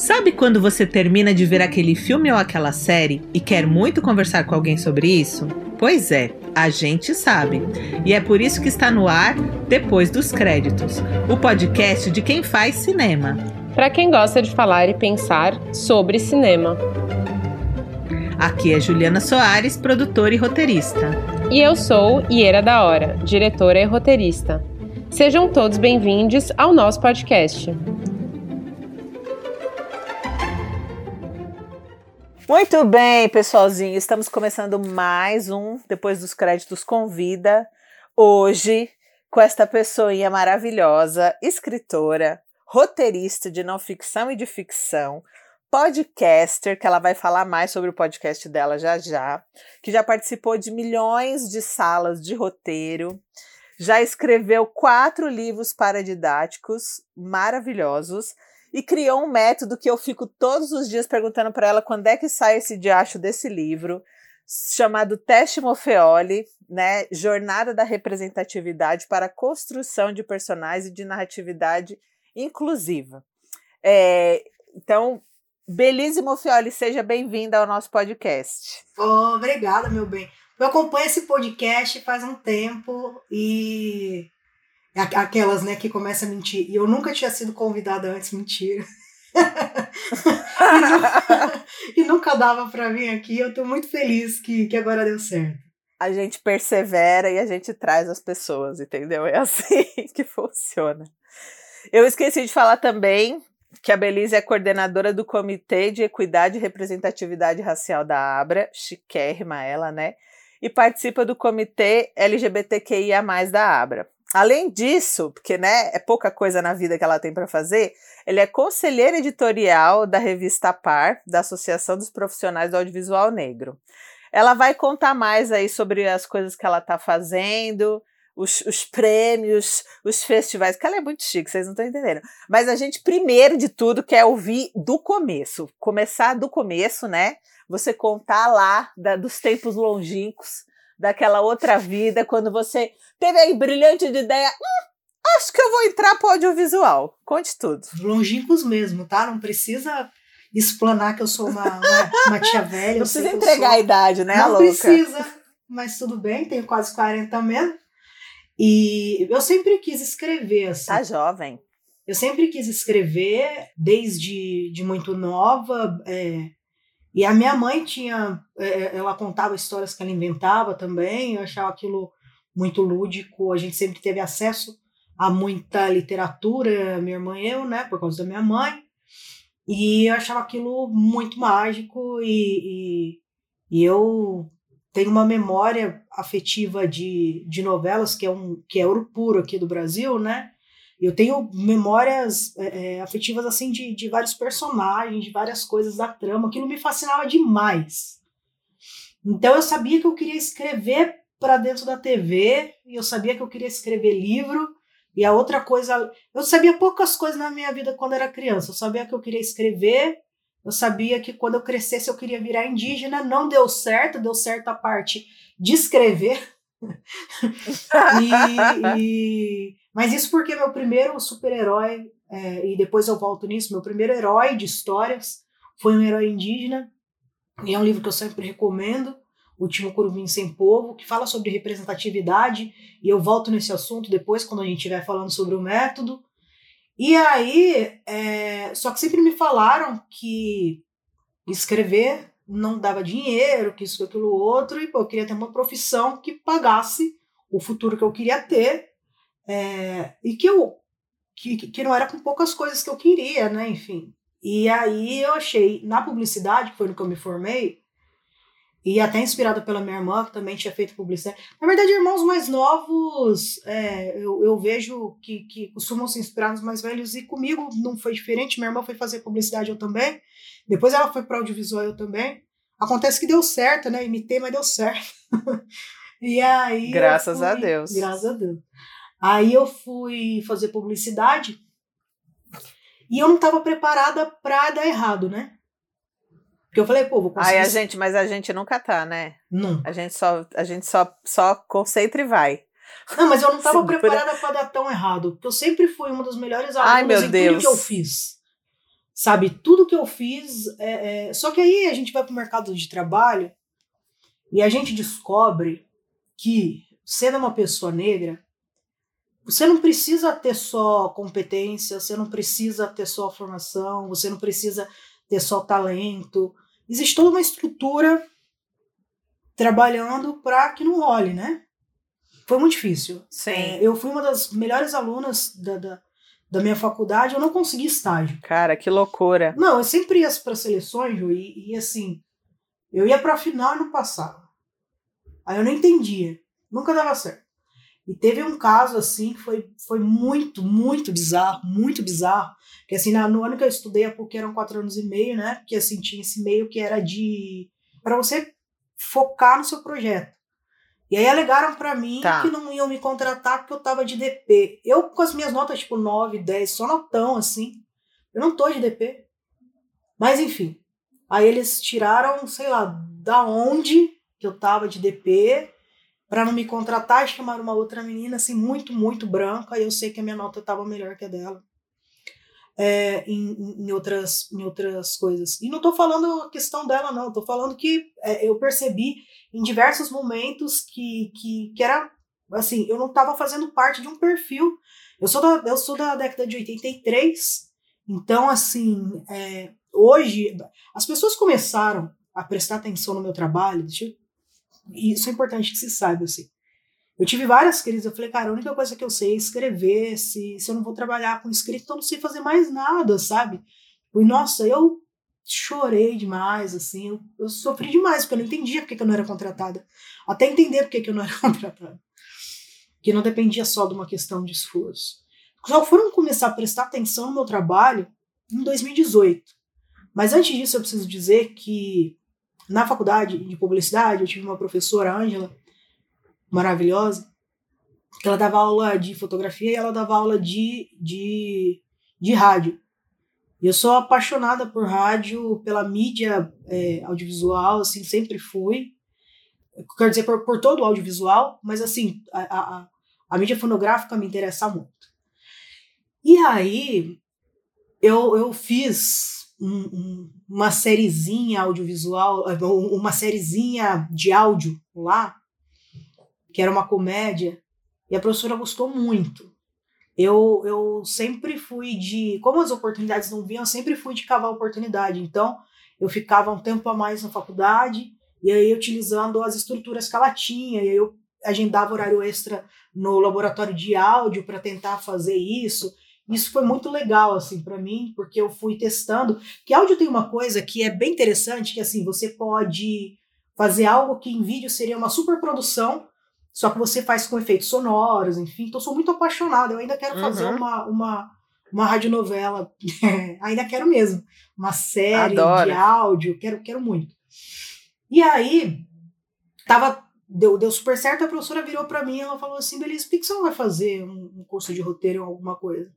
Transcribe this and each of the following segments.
Sabe quando você termina de ver aquele filme ou aquela série e quer muito conversar com alguém sobre isso? Pois é, a gente sabe. E é por isso que está no ar Depois dos Créditos o podcast de quem faz cinema. Para quem gosta de falar e pensar sobre cinema. Aqui é Juliana Soares, produtora e roteirista. E eu sou Iera da Hora, diretora e roteirista. Sejam todos bem-vindos ao nosso podcast. Muito bem, pessoalzinho, estamos começando mais um Depois dos Créditos Convida. Hoje, com esta pessoinha maravilhosa, escritora, roteirista de não ficção e de ficção, podcaster, que ela vai falar mais sobre o podcast dela já já, que já participou de milhões de salas de roteiro, já escreveu quatro livros paradidáticos maravilhosos e criou um método que eu fico todos os dias perguntando para ela quando é que sai esse diacho desse livro, chamado Teste Mofeoli, né? Jornada da representatividade para a construção de personagens e de narratividade inclusiva. É, então, Belize Mofeoli, seja bem-vinda ao nosso podcast. Obrigada, meu bem. Eu acompanho esse podcast faz um tempo e Aquelas, né, que começam a mentir. E eu nunca tinha sido convidada antes, mentira. e, e, nunca, dava para vir aqui. Eu tô muito feliz que, que agora deu certo. A gente persevera e a gente traz as pessoas, entendeu? É assim que funciona. Eu esqueci de falar também que a Belize é coordenadora do Comitê de Equidade e Representatividade Racial da Abra, chiquérrima ela, né? E participa do Comitê LGBTQIA+, da Abra. Além disso, porque né, é pouca coisa na vida que ela tem para fazer, ele é conselheiro editorial da revista Par, da Associação dos Profissionais do Audiovisual Negro. Ela vai contar mais aí sobre as coisas que ela está fazendo, os, os, prêmios, os festivais, que ela é muito chique, vocês não estão entendendo. Mas a gente, primeiro de tudo, quer ouvir do começo. Começar do começo, né? Você contar lá da, dos tempos longínquos daquela outra vida, quando você teve aí brilhante de ideia, hum, acho que eu vou entrar para o audiovisual. Conte tudo. Longínquos mesmo, tá? Não precisa explanar que eu sou uma, uma, uma tia velha. Não precisa entregar a idade, né, Não precisa, mas tudo bem, tenho quase 40 mesmo. E eu sempre quis escrever, assim. Tá jovem. Eu sempre quis escrever, desde de muito nova. É, e a minha mãe tinha, é, é, ela contava histórias que ela inventava também, eu achava aquilo muito lúdico, a gente sempre teve acesso a muita literatura, minha irmã e eu, né, por causa da minha mãe, e eu achava aquilo muito mágico e, e, e eu tenho uma memória afetiva de, de novelas que é um que é ouro puro aqui do Brasil, né, eu tenho memórias é, é, afetivas assim de, de vários personagens, de várias coisas da trama. Aquilo me fascinava demais. Então eu sabia que eu queria escrever para dentro da TV, e eu sabia que eu queria escrever livro. E a outra coisa, eu sabia poucas coisas na minha vida quando era criança. Eu sabia que eu queria escrever, eu sabia que quando eu crescesse eu queria virar indígena. Não deu certo, deu certo a parte de escrever. e, e, mas isso porque meu primeiro super-herói, é, e depois eu volto nisso, meu primeiro herói de histórias foi um herói indígena, e é um livro que eu sempre recomendo, O Último Curumim Sem Povo, que fala sobre representatividade, e eu volto nesse assunto depois, quando a gente estiver falando sobre o método. E aí, é, só que sempre me falaram que escrever não dava dinheiro, que isso, aquilo, outro, e pô, eu queria ter uma profissão que pagasse o futuro que eu queria ter, é, e que eu que, que não era com poucas coisas que eu queria, né? Enfim. E aí eu achei, na publicidade, que foi no que eu me formei, e até inspirada pela minha irmã, que também tinha feito publicidade. Na verdade, irmãos mais novos, é, eu, eu vejo que, que costumam se inspirar nos mais velhos, e comigo não foi diferente. Minha irmã foi fazer publicidade, eu também. Depois ela foi para audiovisual, eu também. Acontece que deu certo, né? Imitei, mas deu certo. e aí. Graças fui, a Deus. Graças a Deus. Aí eu fui fazer publicidade e eu não estava preparada para dar errado, né? Porque eu falei, pô, vou conseguir. Aí a gente, mas a gente nunca tá, né? Não. A gente só, a gente só, só concentra e vai. Não, mas eu não estava preparada para dar tão errado, porque eu sempre fui uma das melhores alunas Ai, meu em Deus. tudo que eu fiz. Sabe, tudo que eu fiz. É, é... Só que aí a gente vai para o mercado de trabalho e a gente descobre que, sendo uma pessoa negra, você não precisa ter só competência, você não precisa ter só formação, você não precisa ter só talento. Existe toda uma estrutura trabalhando para que não role, né? Foi muito difícil. Sim. É, eu fui uma das melhores alunas da, da, da, minha faculdade, eu não consegui estágio. Cara, que loucura. Não, eu sempre ia para seleções, e, e assim, eu ia para a final e não passava. Aí eu não entendia, nunca dava certo. E teve um caso assim que foi, foi muito, muito bizarro, muito bizarro. Que assim, no ano que eu estudei a PUC eram quatro anos e meio, né? Porque assim, tinha esse meio que era de. para você focar no seu projeto. E aí alegaram para mim tá. que não iam me contratar porque eu tava de DP. Eu com as minhas notas, tipo, 9, 10, só notão, assim. Eu não tô de DP. Mas enfim. Aí eles tiraram, sei lá, da onde que eu tava de DP para não me contratar, chamaram uma outra menina, assim, muito, muito branca, e eu sei que a minha nota estava melhor que a dela. É, em, em, outras, em outras coisas. E não estou falando a questão dela, não. Estou falando que é, eu percebi em diversos momentos que, que, que era assim, eu não estava fazendo parte de um perfil. Eu sou da, eu sou da década de 83, então, assim, é, hoje as pessoas começaram a prestar atenção no meu trabalho. Deixa eu e isso é importante que se saiba, assim. Eu tive várias crises, eu falei, cara, a única coisa que eu sei é escrever, se, se eu não vou trabalhar com escrita, então eu não sei fazer mais nada, sabe? E, nossa, eu chorei demais, assim, eu, eu sofri demais, porque eu não entendia porque que eu não era contratada. Até entender porque que eu não era contratada. Que não dependia só de uma questão de esforço. Só foram começar a prestar atenção no meu trabalho em 2018. Mas antes disso, eu preciso dizer que na faculdade de publicidade, eu tive uma professora, Ângela, maravilhosa, que ela dava aula de fotografia e ela dava aula de, de, de rádio. E eu sou apaixonada por rádio, pela mídia é, audiovisual, assim, sempre fui. Quer dizer, por, por todo o audiovisual, mas assim, a, a, a mídia fonográfica me interessa muito. E aí, eu, eu fiz um, uma sériezinha audiovisual, uma sériezinha de áudio lá, que era uma comédia, e a professora gostou muito. Eu, eu sempre fui de. Como as oportunidades não vinham, eu sempre fui de cavar oportunidade. Então, eu ficava um tempo a mais na faculdade, e aí utilizando as estruturas que ela tinha, e aí eu agendava horário extra no laboratório de áudio para tentar fazer isso. Isso foi muito legal, assim, para mim, porque eu fui testando. Que áudio tem uma coisa que é bem interessante, que assim, você pode fazer algo que em vídeo seria uma super produção, só que você faz com efeitos sonoros, enfim. Então, eu sou muito apaixonada. Eu ainda quero uhum. fazer uma, uma, uma radionovela. ainda quero mesmo. Uma série Adoro. de áudio. Quero, quero muito. E aí, tava deu, deu super certo, a professora virou para mim e ela falou assim, beleza, por que você não vai fazer um, um curso de roteiro ou alguma coisa?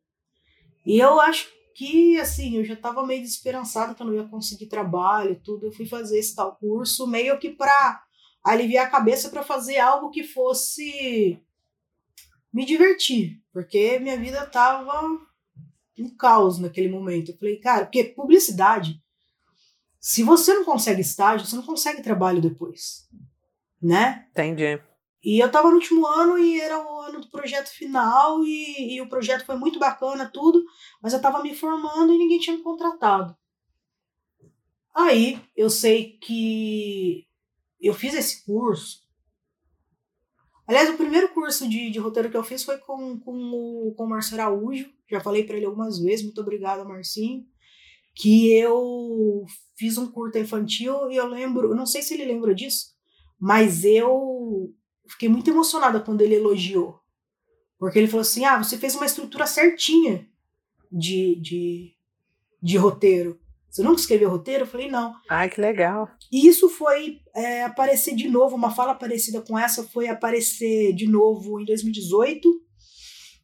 E eu acho que, assim, eu já estava meio desesperançada que eu não ia conseguir trabalho e tudo. Eu fui fazer esse tal curso meio que para aliviar a cabeça para fazer algo que fosse me divertir, porque minha vida tava um caos naquele momento. Eu falei, cara, porque publicidade, se você não consegue estágio, você não consegue trabalho depois, né? Entendi. E eu estava no último ano e era o ano do projeto final e, e o projeto foi muito bacana, tudo, mas eu estava me formando e ninguém tinha me contratado. Aí eu sei que eu fiz esse curso. Aliás, o primeiro curso de, de roteiro que eu fiz foi com, com, o, com o Marcio Araújo. Já falei para ele algumas vezes, muito obrigada, Marcinho. Que eu fiz um curta infantil e eu lembro, não sei se ele lembra disso, mas eu fiquei muito emocionada quando ele elogiou. Porque ele falou assim: ah, você fez uma estrutura certinha de, de, de roteiro. Você nunca escreveu roteiro? Eu falei, não. Ai, que legal. E isso foi é, aparecer de novo, uma fala parecida com essa foi aparecer de novo em 2018,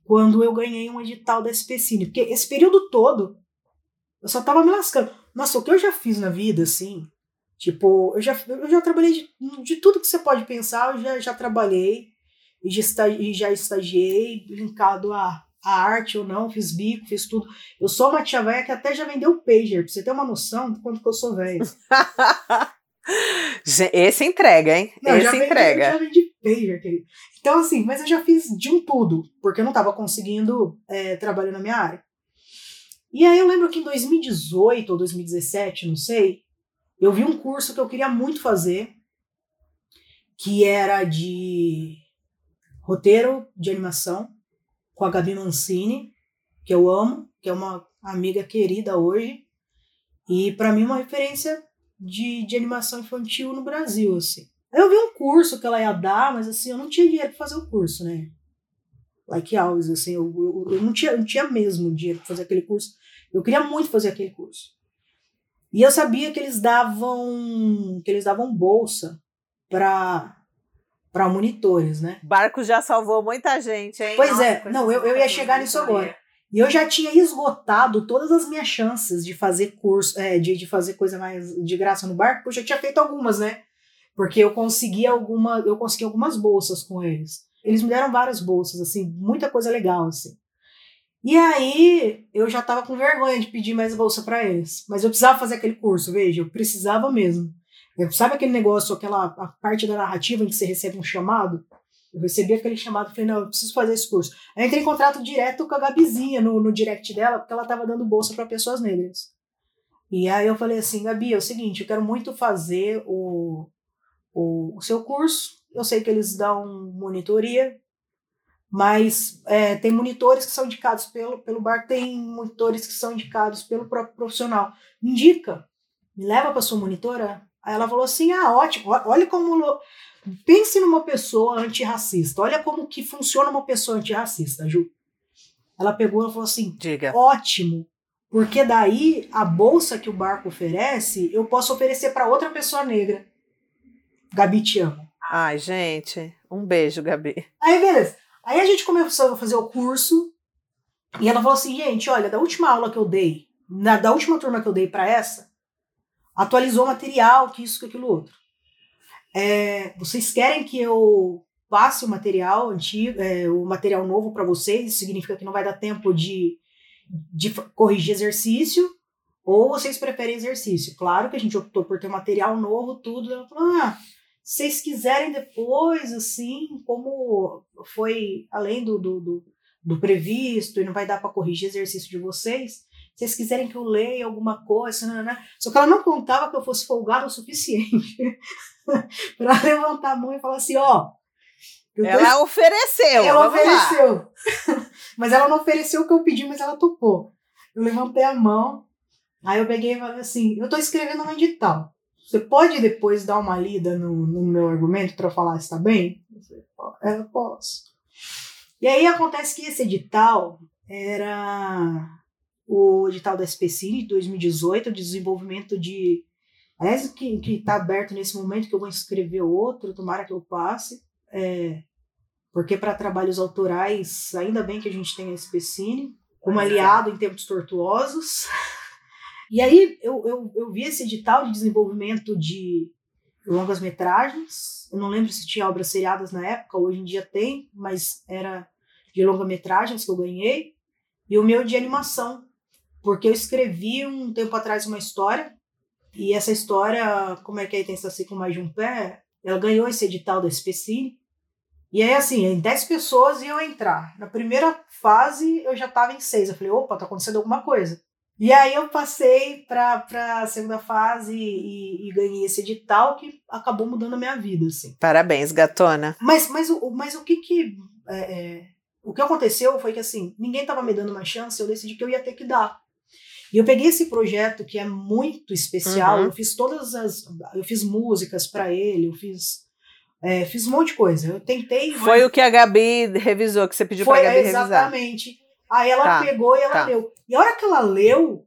quando eu ganhei um edital da SPCine. Porque esse período todo, eu só tava me lascando. Nossa, o que eu já fiz na vida, assim, Tipo, eu já, eu já trabalhei de, de tudo que você pode pensar, eu já, já trabalhei e já, e já estagiei linkado a a arte ou não, fiz bico, fiz tudo. Eu sou uma tia velha que até já vendeu pager, pra você ter uma noção de quanto que eu sou velho. Esse entrega, hein? Não, Esse já vendi, entrega. eu já vendi pager, querido. Então, assim, mas eu já fiz de um tudo, porque eu não tava conseguindo é, trabalhar na minha área. E aí eu lembro que em 2018 ou 2017, não sei, eu vi um curso que eu queria muito fazer, que era de roteiro de animação, com a Gabi Mancini, que eu amo, que é uma amiga querida hoje, e para mim uma referência de, de animação infantil no Brasil, assim. Eu vi um curso que ela ia dar, mas assim, eu não tinha dinheiro para fazer o curso, né? Like always, assim, eu, eu, eu não, tinha, eu não tinha mesmo dinheiro para fazer aquele curso. Eu queria muito fazer aquele curso. E eu sabia que eles davam que eles davam bolsa para para monitores, né? Barco já salvou muita gente, hein? Pois Nossa, é, não, eu, eu ia chegar nisso agora. E eu já tinha esgotado todas as minhas chances de fazer curso, é, de, de fazer coisa mais de graça no barco, porque eu já tinha feito algumas, né? Porque eu consegui alguma, eu consegui algumas bolsas com eles. Eles me deram várias bolsas, assim, muita coisa legal, assim. E aí eu já tava com vergonha de pedir mais bolsa para eles, mas eu precisava fazer aquele curso, veja, eu precisava mesmo. Eu, sabe aquele negócio, aquela a parte da narrativa em que você recebe um chamado? Eu recebi aquele chamado e falei, não, eu preciso fazer esse curso. Aí entrei em contato direto com a Gabizinha no, no direct dela, porque ela estava dando bolsa para pessoas negras. E aí eu falei assim, Gabi, é o seguinte, eu quero muito fazer o, o, o seu curso. Eu sei que eles dão monitoria, mas é, tem monitores que são indicados pelo, pelo bar, tem monitores que são indicados pelo próprio profissional. Me indica, me leva para sua monitora. Aí ela falou assim: ah, ótimo, olha como. Pense numa pessoa antirracista, olha como que funciona uma pessoa antirracista, Ju. Ela pegou e falou assim: Diga. ótimo, porque daí a bolsa que o barco oferece, eu posso oferecer para outra pessoa negra. Gabi, te amo. Ai, gente, um beijo, Gabi. Aí, beleza. Aí a gente começou a fazer o curso e ela falou assim, gente, olha, da última aula que eu dei, na, da última turma que eu dei para essa, atualizou material, que isso, que aquilo outro. É, vocês querem que eu passe o material antigo, é, o material novo para vocês? Isso significa que não vai dar tempo de, de corrigir exercício? Ou vocês preferem exercício? Claro que a gente optou por ter material novo, tudo. Ela falou, ah, vocês quiserem depois, assim, como foi além do, do, do, do previsto e não vai dar para corrigir exercício de vocês, se vocês quiserem que eu leia alguma coisa, né, né, só que ela não contava que eu fosse folgada o suficiente para levantar a mão e falar assim, ó. Ela tô... ofereceu. Ela ofereceu. mas ela não ofereceu o que eu pedi, mas ela topou. Eu levantei a mão, aí eu peguei e falei assim, eu tô escrevendo um edital. Você pode depois dar uma lida no, no meu argumento para falar se está bem? Eu, eu posso. E aí acontece que esse edital era o edital da SPCine de 2018, de desenvolvimento de. Aliás, que está aberto nesse momento, que eu vou inscrever outro, tomara que eu passe. É, porque para trabalhos autorais, ainda bem que a gente tem a SPCine, como aliado em tempos tortuosos. E aí eu, eu, eu vi esse edital de desenvolvimento de longas metragens. Eu não lembro se tinha obras seriadas na época, hoje em dia tem, mas era de longa metragens que eu ganhei. E o meu de animação, porque eu escrevi um tempo atrás uma história, e essa história, como é que é tem essa com mais de um pé, ela ganhou esse edital da SPCine. E aí, assim, em 10 pessoas iam entrar. Na primeira fase, eu já estava em 6. Eu falei, opa, tá acontecendo alguma coisa. E aí eu passei para a segunda fase e, e, ganhei esse edital que acabou mudando a minha vida, assim. Parabéns, gatona. Mas, mas, o, mas o que que... É, é, o que aconteceu foi que, assim, ninguém estava me dando uma chance, eu decidi que eu ia ter que dar. E eu peguei esse projeto que é muito especial, uhum. eu fiz todas as... Eu fiz músicas para ele, eu fiz... É, fiz um monte de coisa. Eu tentei... Foi mas... o que a Gabi revisou, que você pediu para a Gabi exatamente. revisar. Exatamente. Aí ela tá, pegou e ela tá. leu. E a hora que ela leu,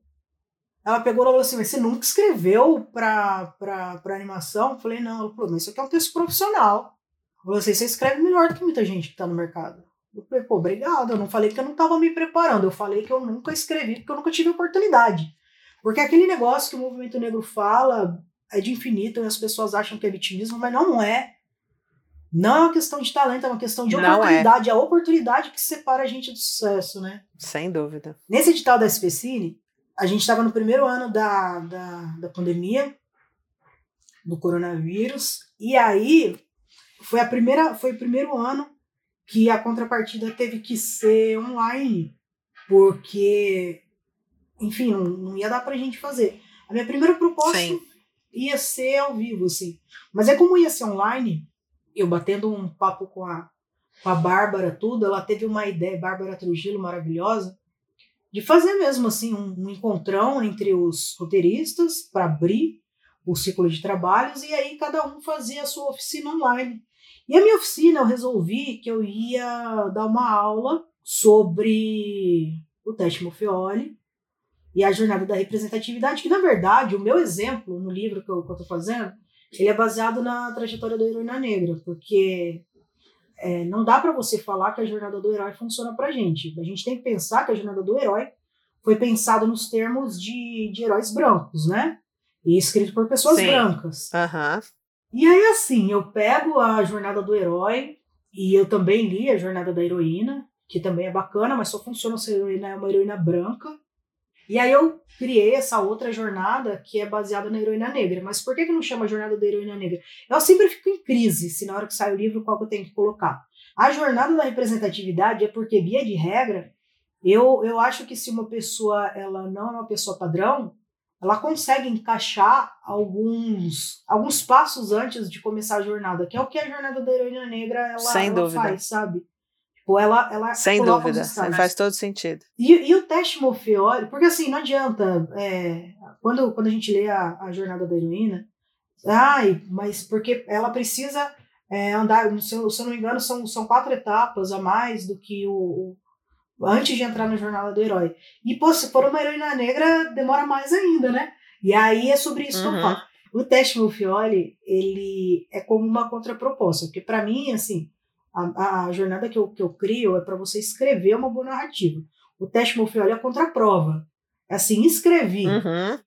ela pegou e falou assim: Mas você nunca escreveu pra, pra, pra animação? Eu falei: Não. Ela falou: Mas isso aqui é um texto profissional. Eu falei assim: Você escreve melhor do que muita gente que tá no mercado. Eu falei: Pô, obrigado. Eu não falei que eu não tava me preparando. Eu falei que eu nunca escrevi porque eu nunca tive oportunidade. Porque aquele negócio que o movimento negro fala é de infinito e as pessoas acham que é vitimismo, mas não é. Não é uma questão de talento, é uma questão de é. oportunidade. É a oportunidade que separa a gente do sucesso, né? Sem dúvida. Nesse edital da SPCine, a gente estava no primeiro ano da, da, da pandemia, do coronavírus, e aí foi, a primeira, foi o primeiro ano que a contrapartida teve que ser online, porque, enfim, não, não ia dar pra gente fazer. A minha primeira proposta Sim. ia ser ao vivo, assim. Mas é como ia ser online, eu batendo um papo com a, com a Bárbara, tudo, ela teve uma ideia, Bárbara Trujillo, maravilhosa, de fazer mesmo assim um, um encontrão entre os roteiristas para abrir o ciclo de trabalhos e aí cada um fazia a sua oficina online. E a minha oficina eu resolvi que eu ia dar uma aula sobre o teste Moffioli e a jornada da representatividade, que na verdade o meu exemplo no livro que eu estou fazendo, ele é baseado na trajetória da heroína negra, porque é, não dá para você falar que a jornada do herói funciona pra gente. A gente tem que pensar que a jornada do herói foi pensada nos termos de, de heróis brancos, né? E escrito por pessoas Sim. brancas. Aham. E aí, assim, eu pego a jornada do herói, e eu também li a jornada da heroína, que também é bacana, mas só funciona se a heroína é uma heroína branca. E aí eu criei essa outra jornada que é baseada na heroína negra. Mas por que, que não chama jornada da heroína negra? Eu sempre fico em crise se na hora que sai o livro qual que eu tenho que colocar. A jornada da representatividade é porque, via de regra, eu, eu acho que se uma pessoa ela não é uma pessoa padrão, ela consegue encaixar alguns, alguns passos antes de começar a jornada, que é o que a jornada da heroína negra ela, ela faz, sabe? Tipo, ela, ela Sem dúvida. Faz todo sentido. E, e o teste Morfeoli, porque assim, não adianta, é, quando, quando a gente lê a, a jornada da heroína, ai, mas porque ela precisa é, andar, se eu, se eu não me engano, são, são quatro etapas a mais do que o, o- antes de entrar na jornada do herói. E pô, se for uma heroína negra, demora mais ainda, né? E aí é sobre isso que eu Uhum. falo. O teste Morfioli, ele é como uma contraproposta, porque para mim, assim, a, a jornada que eu, que eu crio é para você escrever uma boa narrativa. O teste Morfioli é a contraprova. É assim, escrevi. Uhum.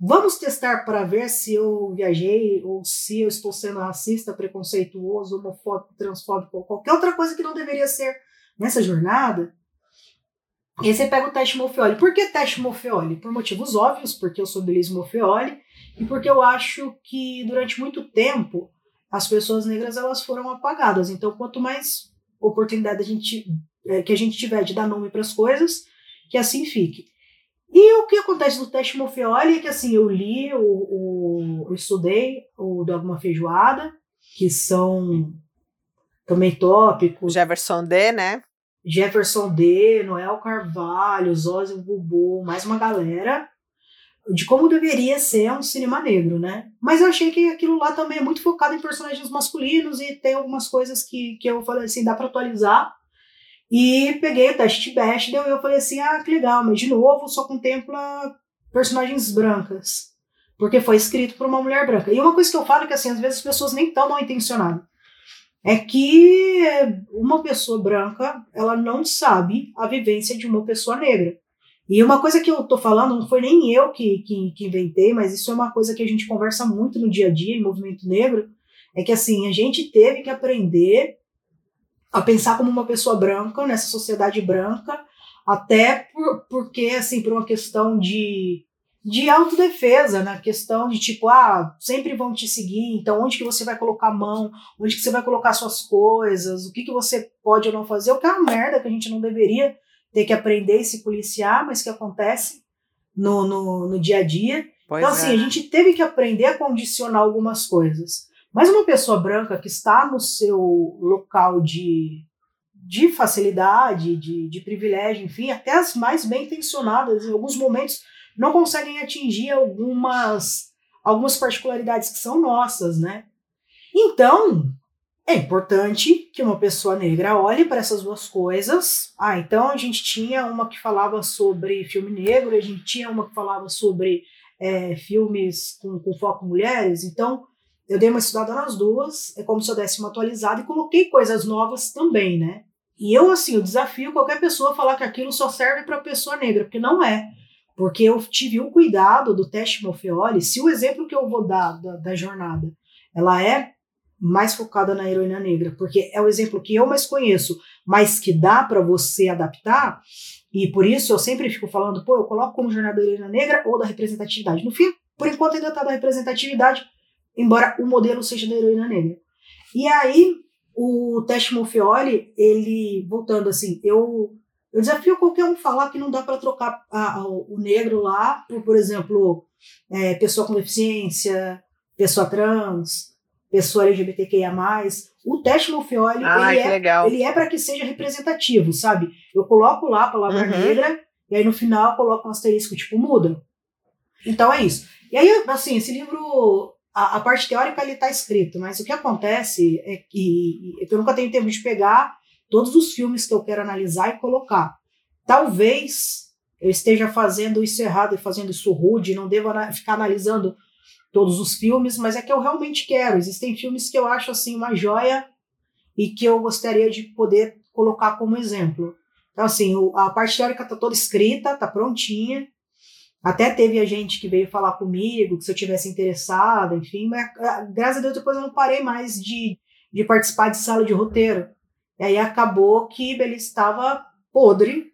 Vamos testar para ver se eu viajei ou se eu estou sendo racista, preconceituoso, homofóbico, transfóbico ou qualquer outra coisa que não deveria ser nessa jornada. E aí você pega o teste Morfioli. Por que teste Morfioli? Por motivos óbvios, porque eu sou Belise Morfioli e porque eu acho que durante muito tempo as pessoas negras elas foram apagadas. Então, quanto mais oportunidade a gente, eh, que a gente tiver de dar nome para as coisas, que assim fique. E o que acontece no teste Morfioli é que assim, eu li, o, o, eu estudei o Dogma Feijoada, que são também tópicos, Jefferson D, né? Jefferson D, Noel Carvalho, Zózio Bubu, mais uma galera, de como deveria ser um cinema negro, né? Mas eu achei que aquilo lá também é muito focado em personagens masculinos e tem algumas coisas que, que eu falei assim, dá pra atualizar. E peguei o teste Best, daí eu falei assim, ah, que legal, mas de novo só contempla personagens brancas. Porque foi escrito por uma mulher branca. E uma coisa que eu falo é que assim, às vezes as pessoas nem estão mal intencionadas é que uma pessoa branca ela não sabe a vivência de uma pessoa negra. E uma coisa que eu tô falando, não foi nem eu que, que, que inventei, mas isso é uma coisa que a gente conversa muito no dia a dia em movimento negro, é que assim, a gente teve que aprender a pensar como uma pessoa branca nessa sociedade branca, até por, porque, assim, por uma questão de, de autodefesa, na questão de tipo, ah, sempre vão te seguir, então onde que você vai colocar a mão, onde que você vai colocar suas coisas, o que que você pode ou não fazer, o que é uma merda que a gente não deveria ter que aprender e se policiar, mas que acontece no, no, no dia a dia. Pois então, é. assim, a gente teve que aprender a condicionar algumas coisas. Mas uma pessoa branca que está no seu local de, de facilidade, de, de privilégio, enfim, até as mais bem intencionadas, em alguns momentos, não conseguem atingir algumas, algumas particularidades que são nossas, né? Então, é importante que uma pessoa negra olhe para essas duas coisas. Ah, então a gente tinha uma que falava sobre filme negro, a gente tinha uma que falava sobre é, filmes com, com foco em mulheres. Então, eu dei uma estudada nas duas, é como se eu desse uma atualizada e coloquei coisas novas também, né? E eu, assim, eu desafio qualquer pessoa a falar que aquilo só serve para pessoa negra, porque não é. Porque eu tive o cuidado do teste Morfeoli. Se o exemplo que eu vou dar da, da jornada ela é mais focada na heroína negra, porque é o exemplo que eu mais conheço, mas que dá para você adaptar, e por isso eu sempre fico falando, pô, eu coloco como jornada da heroína negra ou da representatividade. No fim, por enquanto ainda tá da representatividade, embora o modelo seja da heroína negra. E aí, o teste Monfioli, ele, voltando assim, eu, eu desafio qualquer um falar que não dá para trocar a, a, o negro lá por, por exemplo, é, pessoa com deficiência, pessoa trans, pessoa LGBTQIA+. O teste Monfioli, ah, ele, é, ele é para que seja representativo, sabe? Eu coloco lá a palavra Uhum. negra, e aí no final eu coloco um asterisco, tipo, muda. Então é isso. E aí, assim, esse livro, a, a parte teórica ele tá escrito, mas o que acontece é que, é que eu nunca tenho tempo de pegar todos os filmes que eu quero analisar e colocar. Talvez eu esteja fazendo isso errado e fazendo isso rude, não devo ficar analisando todos os filmes, mas é que eu realmente quero. Existem filmes que eu acho assim uma joia e que eu gostaria de poder colocar como exemplo. Então, assim, a parte teórica está toda escrita, está prontinha. Até teve a gente que veio falar comigo, que se eu tivesse interessada, enfim, mas ah, graças a Deus depois eu não parei mais de, de participar de sala de roteiro. E aí acabou que ele estava podre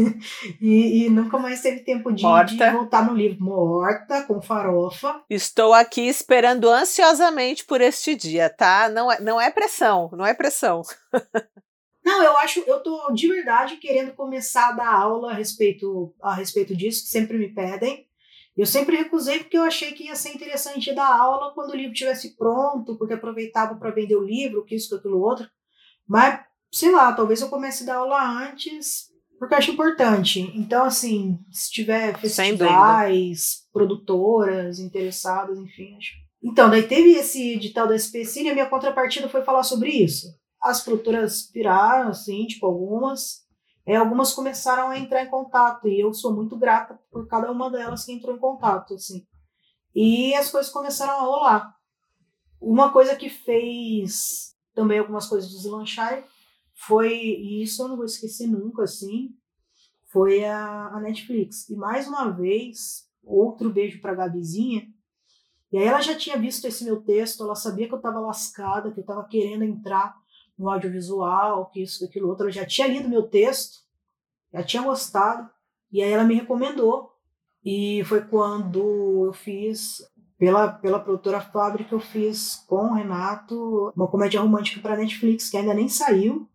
e, e nunca mais teve tempo de, de voltar no livro. Morta, com farofa. Estou aqui esperando ansiosamente por este dia, tá? Não é, não é pressão, não é pressão. Não, eu acho, eu tô de verdade querendo começar a dar aula a respeito, a respeito disso, que sempre me pedem. Eu sempre recusei porque eu achei que ia ser interessante dar aula quando o livro estivesse pronto, porque aproveitava para vender o livro, que isso, que aquilo outro. Mas, sei lá, talvez eu comece a dar aula antes, porque eu acho importante. Então, assim, se tiver festivais, produtoras interessadas, enfim. Acho... Então, daí teve esse edital da SPC e a minha contrapartida foi falar sobre isso as produtoras piraram, assim, tipo, algumas. É, algumas começaram a entrar em contato e eu sou muito grata por cada uma delas que entrou em contato, assim. E as coisas começaram a rolar. Uma coisa que fez também algumas coisas deslanchar foi, e isso eu não vou esquecer nunca, assim, foi a, a Netflix. E mais uma vez, outro beijo pra Gabizinha. E aí ela já tinha visto esse meu texto, ela sabia que eu tava lascada, que eu tava querendo entrar no audiovisual, que isso, aquilo outro. Ela já tinha lido meu texto, já tinha gostado, e aí ela me recomendou. E foi quando eu fiz, pela, pela produtora Fábrica, eu fiz com o Renato uma comédia romântica para Netflix, que ainda nem saiu,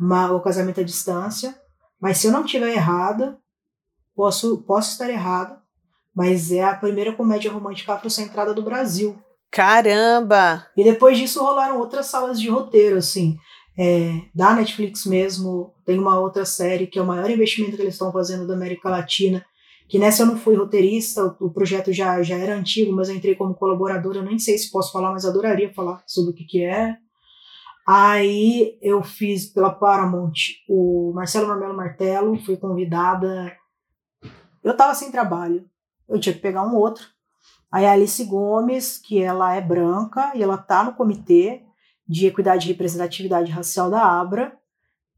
uma, o Casamento à Distância. Mas se eu não estiver errada, posso, posso estar errada, mas é a primeira comédia romântica afrocentrada do Brasil. Caramba! E depois disso rolaram outras salas de roteiro, assim. É, da Netflix mesmo, tem uma outra série que é o maior investimento que eles estão fazendo da América Latina, que nessa eu não fui roteirista, o, o projeto já, já era antigo, mas eu entrei como colaboradora, eu nem sei se posso falar, mas adoraria falar sobre o que, que é. Aí eu fiz pela Paramount o Marcelo Marmelo Martelo, fui convidada. Eu tava sem trabalho, eu tinha que pegar um outro. Aí a Alice Gomes, que ela é branca e ela tá no comitê de equidade e representatividade racial da Abra,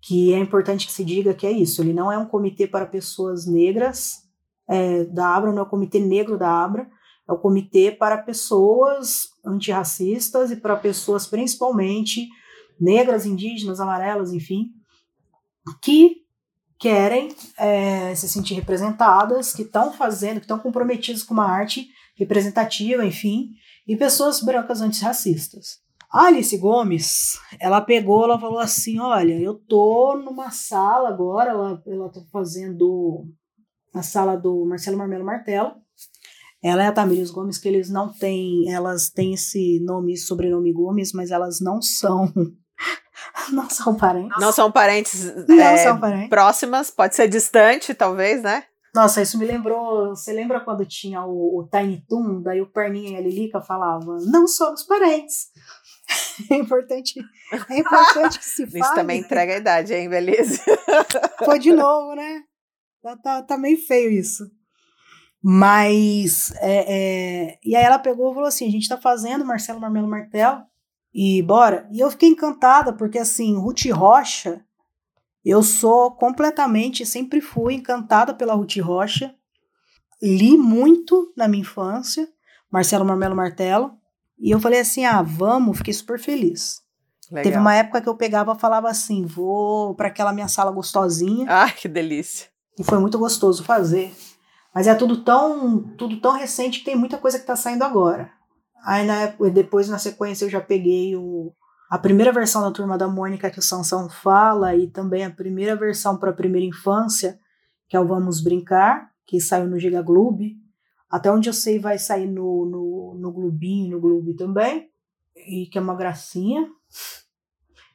que é importante que se diga que é isso, ele não é um comitê para pessoas negras é, da Abra, não é o comitê negro da Abra, é o comitê para pessoas antirracistas e para pessoas principalmente negras, indígenas, amarelas, enfim, que querem é, se sentir representadas, que estão fazendo, que estão comprometidas com uma arte representativa, enfim, e pessoas brancas antirracistas. A Alice Gomes, ela pegou, ela falou assim, olha, eu tô numa sala agora, ela, ela tá fazendo a sala do Marcelo Marmelo Martelo, ela é a Tamires Gomes, que eles não têm, elas têm esse nome sobrenome Gomes, mas elas não são, não são parentes. Não são parentes, Não é, são parentes. próximas, pode ser distante, talvez, né? Nossa, isso me lembrou. Você lembra quando tinha o, o Tiny Toon? Daí o Perninha e a Lilica falavam: Não somos parentes. É importante, é importante que se fale. Isso também entrega a idade, hein, Belize? Foi de novo, né? Tá, tá, tá meio feio isso. Mas. É, é, E aí ela pegou e falou assim: a gente tá fazendo Marcelo Marmelo Martelo e bora. E eu fiquei encantada, porque assim, Ruth Rocha, eu sou completamente, sempre fui encantada pela Ruth Rocha. Li muito na minha infância, Marcelo Marmelo Martelo. E eu falei assim: ah, vamos, fiquei super feliz. Legal. Teve uma época que eu pegava e falava assim: vou para aquela minha sala gostosinha. Ai, que delícia. E foi muito gostoso fazer. Mas é tudo tão, tudo tão recente que tem muita coisa que tá saindo agora. Aí na, depois, na sequência, eu já peguei o, a primeira versão da Turma da Mônica que o Sansão fala e também a primeira versão para a primeira infância, que é o Vamos Brincar, que saiu no Giga Globe. Até onde eu sei vai sair no, no, no Globinho, no Globe também, e que é uma gracinha.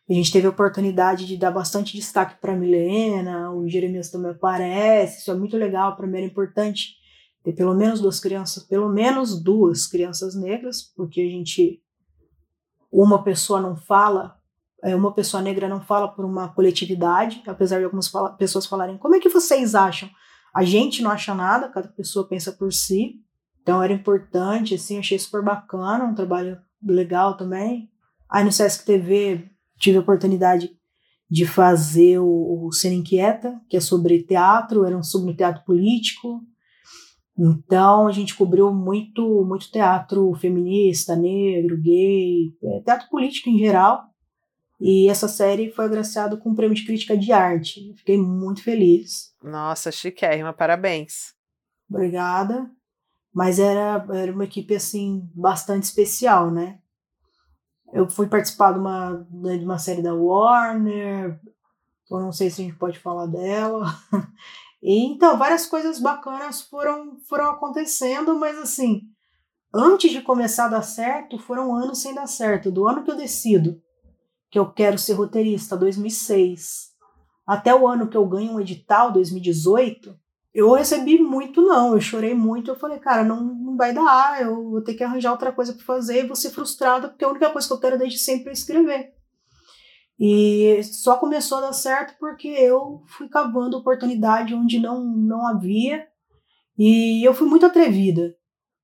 A gente teve a oportunidade de dar bastante destaque para Milena, o Jeremias também aparece, isso é muito legal, para mim era importante ter pelo menos duas crianças, pelo menos duas crianças negras, porque a gente uma pessoa não fala, é, uma pessoa negra não fala por uma coletividade, apesar de algumas fala, pessoas falarem, como é que vocês acham? A gente não acha nada, cada pessoa pensa por si. Então era importante, assim, achei super bacana, um trabalho legal também. Aí no Sesc TV tive a oportunidade de fazer o, o Inquieta, que é sobre teatro, era um sobre teatro político. Então a gente cobriu muito, muito teatro feminista, negro, gay, é, teatro político em geral. E essa série foi agraciada com um prêmio de crítica de arte. Fiquei muito feliz. Nossa, chiquérrima, parabéns. Obrigada. Mas era, era uma equipe, assim, bastante especial, né? Eu fui participar de uma, de uma série da Warner, eu não sei se a gente pode falar dela. E, então, várias coisas bacanas foram, foram acontecendo, mas assim, antes de começar a dar certo, foram anos sem dar certo. Do ano que eu decido que eu quero ser roteirista, 2006, até o ano que eu ganho um edital, 2018, eu recebi muito não, eu chorei muito, eu falei, cara, não, não vai dar, eu vou ter que arranjar outra coisa para fazer e vou ser frustrada, porque a única coisa que eu quero desde sempre é escrever. E só começou a dar certo porque eu fui cavando oportunidade onde não, não havia. E eu fui muito atrevida,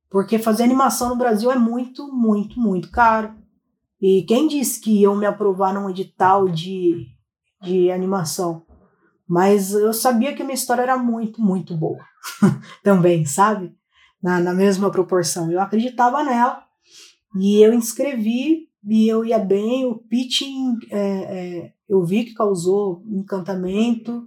porque fazer animação no Brasil é muito, muito, muito caro. E quem disse que iam me aprovar num edital de, de animação? Mas eu sabia que a minha história era muito, muito boa. Também, sabe? Na, na mesma proporção. Eu acreditava nela. E eu inscrevi e eu ia bem. O pitching é, é, eu vi que causou encantamento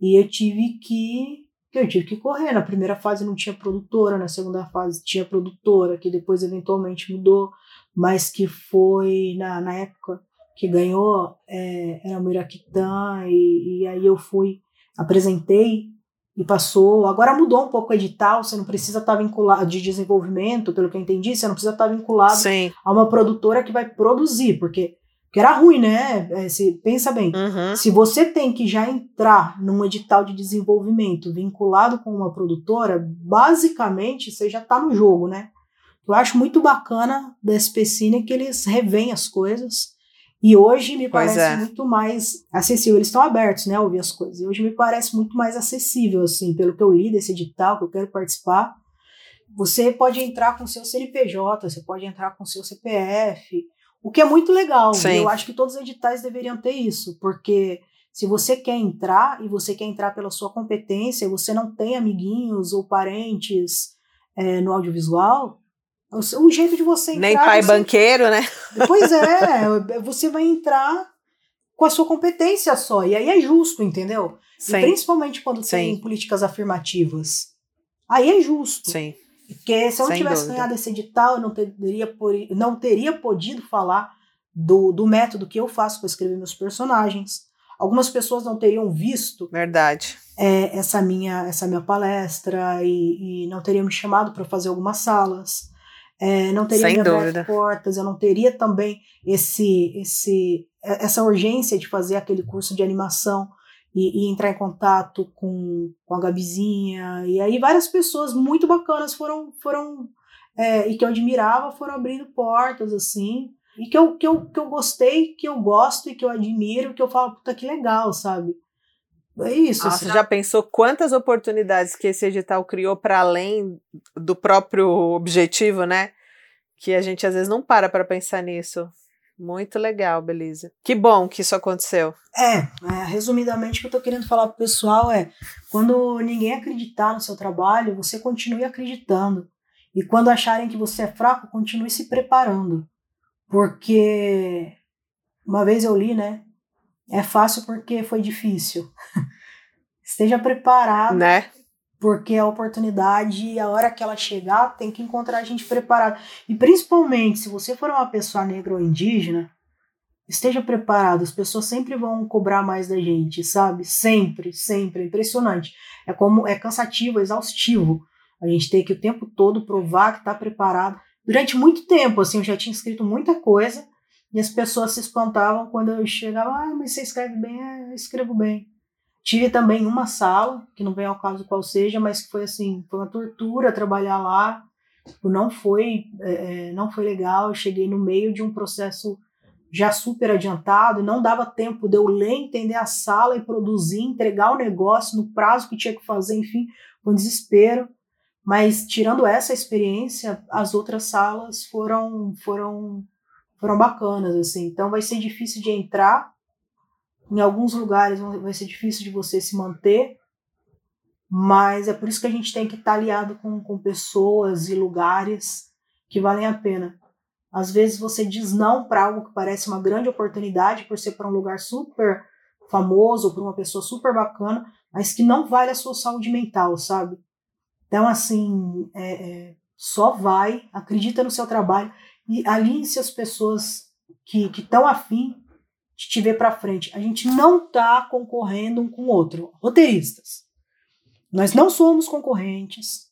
e eu tive que eu tive que correr. Na primeira fase não tinha produtora, na segunda fase tinha produtora, que depois eventualmente mudou, mas que foi na, na época que ganhou é, era Miraquitã, e, e aí eu fui, apresentei e passou. Agora mudou um pouco o edital, você não precisa estar vinculado de desenvolvimento, pelo que eu entendi, você não precisa estar vinculado Sim. a uma produtora que vai produzir, porque, porque era ruim, né? É, se, pensa bem, Uhum. se você tem que já entrar num edital de desenvolvimento vinculado com uma produtora, basicamente você já está no jogo, né? Eu acho muito bacana da SPCine que eles revêem as coisas e hoje me Pois parece é. muito mais acessível. Eles estão abertos, né, a ouvir as coisas. E hoje me parece muito mais acessível, assim, pelo que eu li desse edital, que eu quero participar. Você pode entrar com seu CNPJ, você pode entrar com seu CPF, o que é muito legal. E eu acho que todos os editais deveriam ter isso, porque se você quer entrar e você quer entrar pela sua competência, e você não tem amiguinhos ou parentes é, no audiovisual, o jeito de você entrar. Nem pai você- banqueiro, né? Pois é, você vai entrar com a sua competência só. E aí é justo, entendeu? E Sim, principalmente quando tem Sim. políticas afirmativas. Aí é justo. sim. Porque se eu não Sem tivesse dúvida. ganhado esse edital, eu não teria, por- não teria podido falar do, do método que eu faço para escrever meus personagens. Algumas pessoas não teriam visto Verdade. é, essa minha essa minha palestra e, e não teriam me chamado para fazer algumas salas. É, não teria Sem dúvida. portas, eu não teria também esse, esse, essa urgência de fazer aquele curso de animação e, e entrar em contato com, com a Gabizinha. E aí várias pessoas muito bacanas foram, foram é, e que eu admirava foram abrindo portas, assim. E que eu, que, eu, que eu gostei, que eu gosto e que eu admiro, que eu falo, puta, que legal, sabe? É isso. Nossa, assim. já pensou quantas oportunidades que esse edital criou para além do próprio objetivo, né? Que a gente às vezes não para para pensar nisso. Muito legal, Belisa. Que bom que isso aconteceu. É, é, resumidamente, o que eu tô querendo falar pro pessoal é: quando ninguém acreditar no seu trabalho, você continue acreditando. E quando acharem que você é fraco, continue se preparando. Porque uma vez eu li, né? É fácil porque foi difícil. Esteja preparado. Né? Porque a oportunidade, a hora que ela chegar, tem que encontrar a gente preparado. E principalmente, se você for uma pessoa negra ou indígena, esteja preparado. As pessoas sempre vão cobrar mais da gente, sabe? Sempre, sempre. É impressionante. É como é cansativo, exaustivo. A gente tem que o tempo todo provar que está preparado. Durante muito tempo, assim, eu já tinha escrito muita coisa e as pessoas se espantavam quando eu chegava, ah, mas você escreve bem? É, eu escrevo bem. Tive também uma sala, que não vem ao caso qual seja, mas que foi assim, foi uma tortura trabalhar lá. Tipo, não foi, é, é, não foi legal. Eu cheguei no meio de um processo já super adiantado, não dava tempo de eu ler, entender a sala e produzir, entregar o negócio no prazo que tinha que fazer, enfim, com desespero. Mas tirando essa experiência, as outras salas foram foram foram bacanas, assim. Então vai ser difícil de entrar. Em alguns lugares vai ser difícil de você se manter. Mas é por isso que a gente tem que estar aliado com, com pessoas e lugares que valem a pena. Às vezes você diz não para algo que parece uma grande oportunidade por ser para um lugar super famoso, para uma pessoa super bacana, mas que não vale a sua saúde mental, sabe? Então, assim, é, é, só vai, acredita no seu trabalho e alinhe-se as pessoas que estão afim de te ver para frente. A gente não está concorrendo um com o outro. Roteiristas. Nós não somos concorrentes,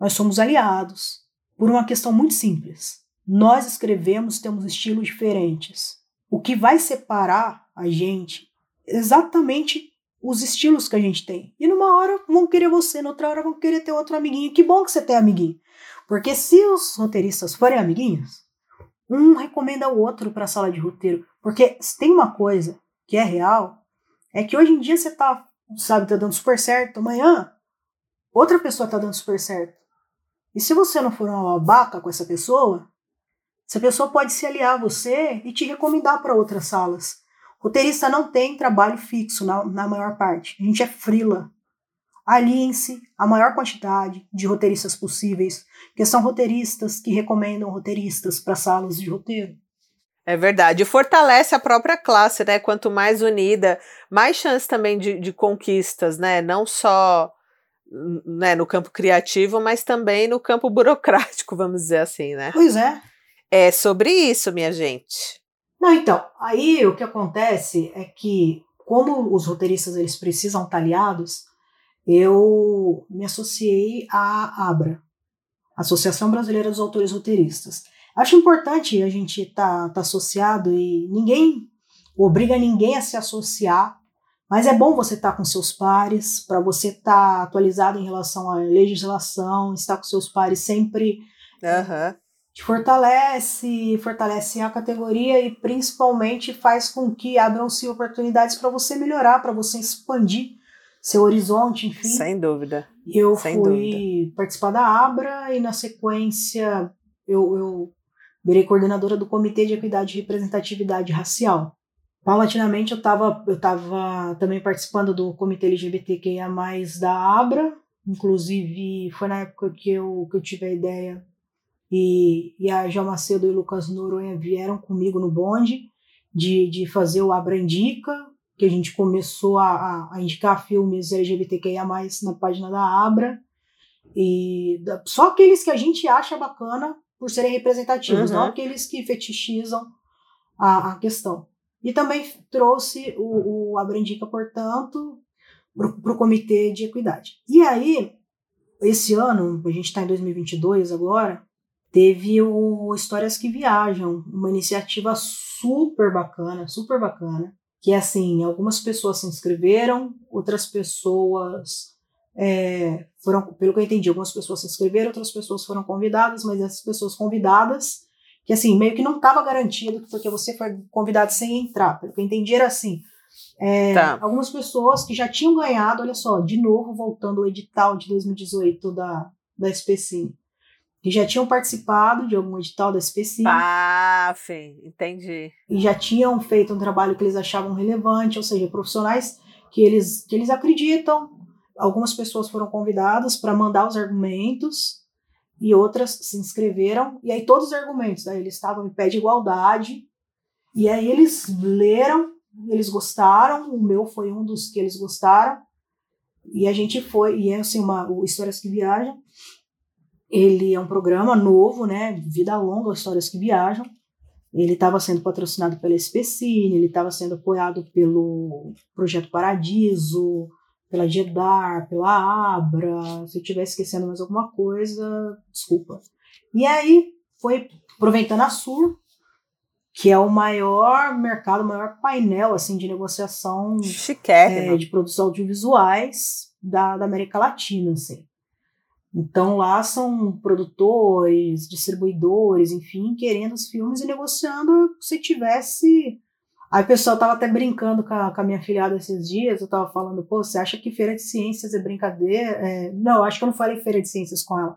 nós somos aliados por uma questão muito simples. Nós escrevemos, temos estilos diferentes. O que vai separar a gente é exatamente os estilos que a gente tem. E numa hora vão querer você, noutra hora vão querer ter outro amiguinho. Que bom que você tem amiguinho. Porque se os roteiristas forem amiguinhos, um recomenda o outro para a sala de roteiro. Porque se tem uma coisa que é real, é que hoje em dia você tá, sabe, tá dando super certo, amanhã outra pessoa tá dando super certo. E se você não for uma babaca com essa pessoa, essa pessoa pode se aliar a você e te recomendar para outras salas. Roteirista não tem trabalho fixo na, na maior parte. A gente é frila. Aliem-se a maior quantidade de roteiristas possíveis, que são roteiristas que recomendam roteiristas para salas de roteiro. É verdade. Fortalece a própria classe, né? Quanto mais unida, mais chance também de, de conquistas, né? Não só né, no campo criativo, mas também no campo burocrático, vamos dizer assim, né? Pois é. É sobre isso, minha gente. Não, então, aí o que acontece é que, como os roteiristas eles precisam estar aliados, eu me associei à ABRA, Associação Brasileira dos Autores Roteiristas. Acho importante a gente estar tá, tá associado e ninguém obriga ninguém a se associar, mas é bom você estar tá com seus pares, para você estar tá atualizado em relação à legislação, estar com seus pares sempre. Uhum. Te fortalece, fortalece a categoria e principalmente faz com que abram-se oportunidades para você melhorar, para você expandir seu horizonte, enfim. Sem dúvida. Eu Sem fui dúvida. participar da Abra e na sequência eu, eu virei coordenadora do Comitê de Equidade e Representatividade Racial. Paulatinamente eu estava eu tava também participando do Comitê LGBTQIA+, da Abra, inclusive foi na época que eu, que eu tive a ideia e, e a João Macedo e o Lucas Noronha vieram comigo no bonde de, de fazer o Abra Indica, que a gente começou a, a indicar filmes LGBTQIA+, na página da Abra, e da, só aqueles que a gente acha bacana por serem representativos, uhum. não aqueles que fetichizam a, a questão. E também trouxe o, o Abra Indica, portanto, para o Comitê de Equidade. E aí, esse ano, a gente está em 2022 agora, teve o Histórias que Viajam, uma iniciativa super bacana, super bacana, que assim, algumas pessoas se inscreveram, outras pessoas é, foram, pelo que eu entendi, algumas pessoas se inscreveram, outras pessoas foram convidadas, mas essas pessoas convidadas, que assim, meio que não estava garantido, porque você foi convidado sem entrar, pelo que eu entendi era assim, é, tá. algumas pessoas que já tinham ganhado, olha só, de novo, voltando o edital de 2018 da, da SPC, que já tinham participado de algum edital da SPC. Ah, sim, entendi. E já tinham feito um trabalho que eles achavam relevante, ou seja, profissionais que eles, que eles acreditam. Algumas pessoas foram convidadas para mandar os argumentos e outras se inscreveram, e aí todos os argumentos, aí eles estavam em pé de igualdade, e aí eles leram, eles gostaram, o meu foi um dos que eles gostaram, e a gente foi, e é assim, uma, o Histórias que Viajam, ele é um programa novo, né, vida longa, Histórias que Viajam, ele estava sendo patrocinado pela SPCine, ele estava sendo apoiado pelo Projeto Paradiso, pela Gedar, pela Abra. Se eu estiver esquecendo mais alguma coisa, desculpa. E aí foi aproveitando a Sur, que é o maior mercado, o maior painel assim de negociação é, de produção audiovisuais da, da América Latina, assim. Então lá são produtores, distribuidores, enfim, querendo os filmes e negociando se tivesse. Aí o pessoal tava até brincando com a, com a minha filhada esses dias, eu tava falando, pô, você acha que feira de ciências é brincadeira? É, não, acho que eu não falei feira de ciências com ela.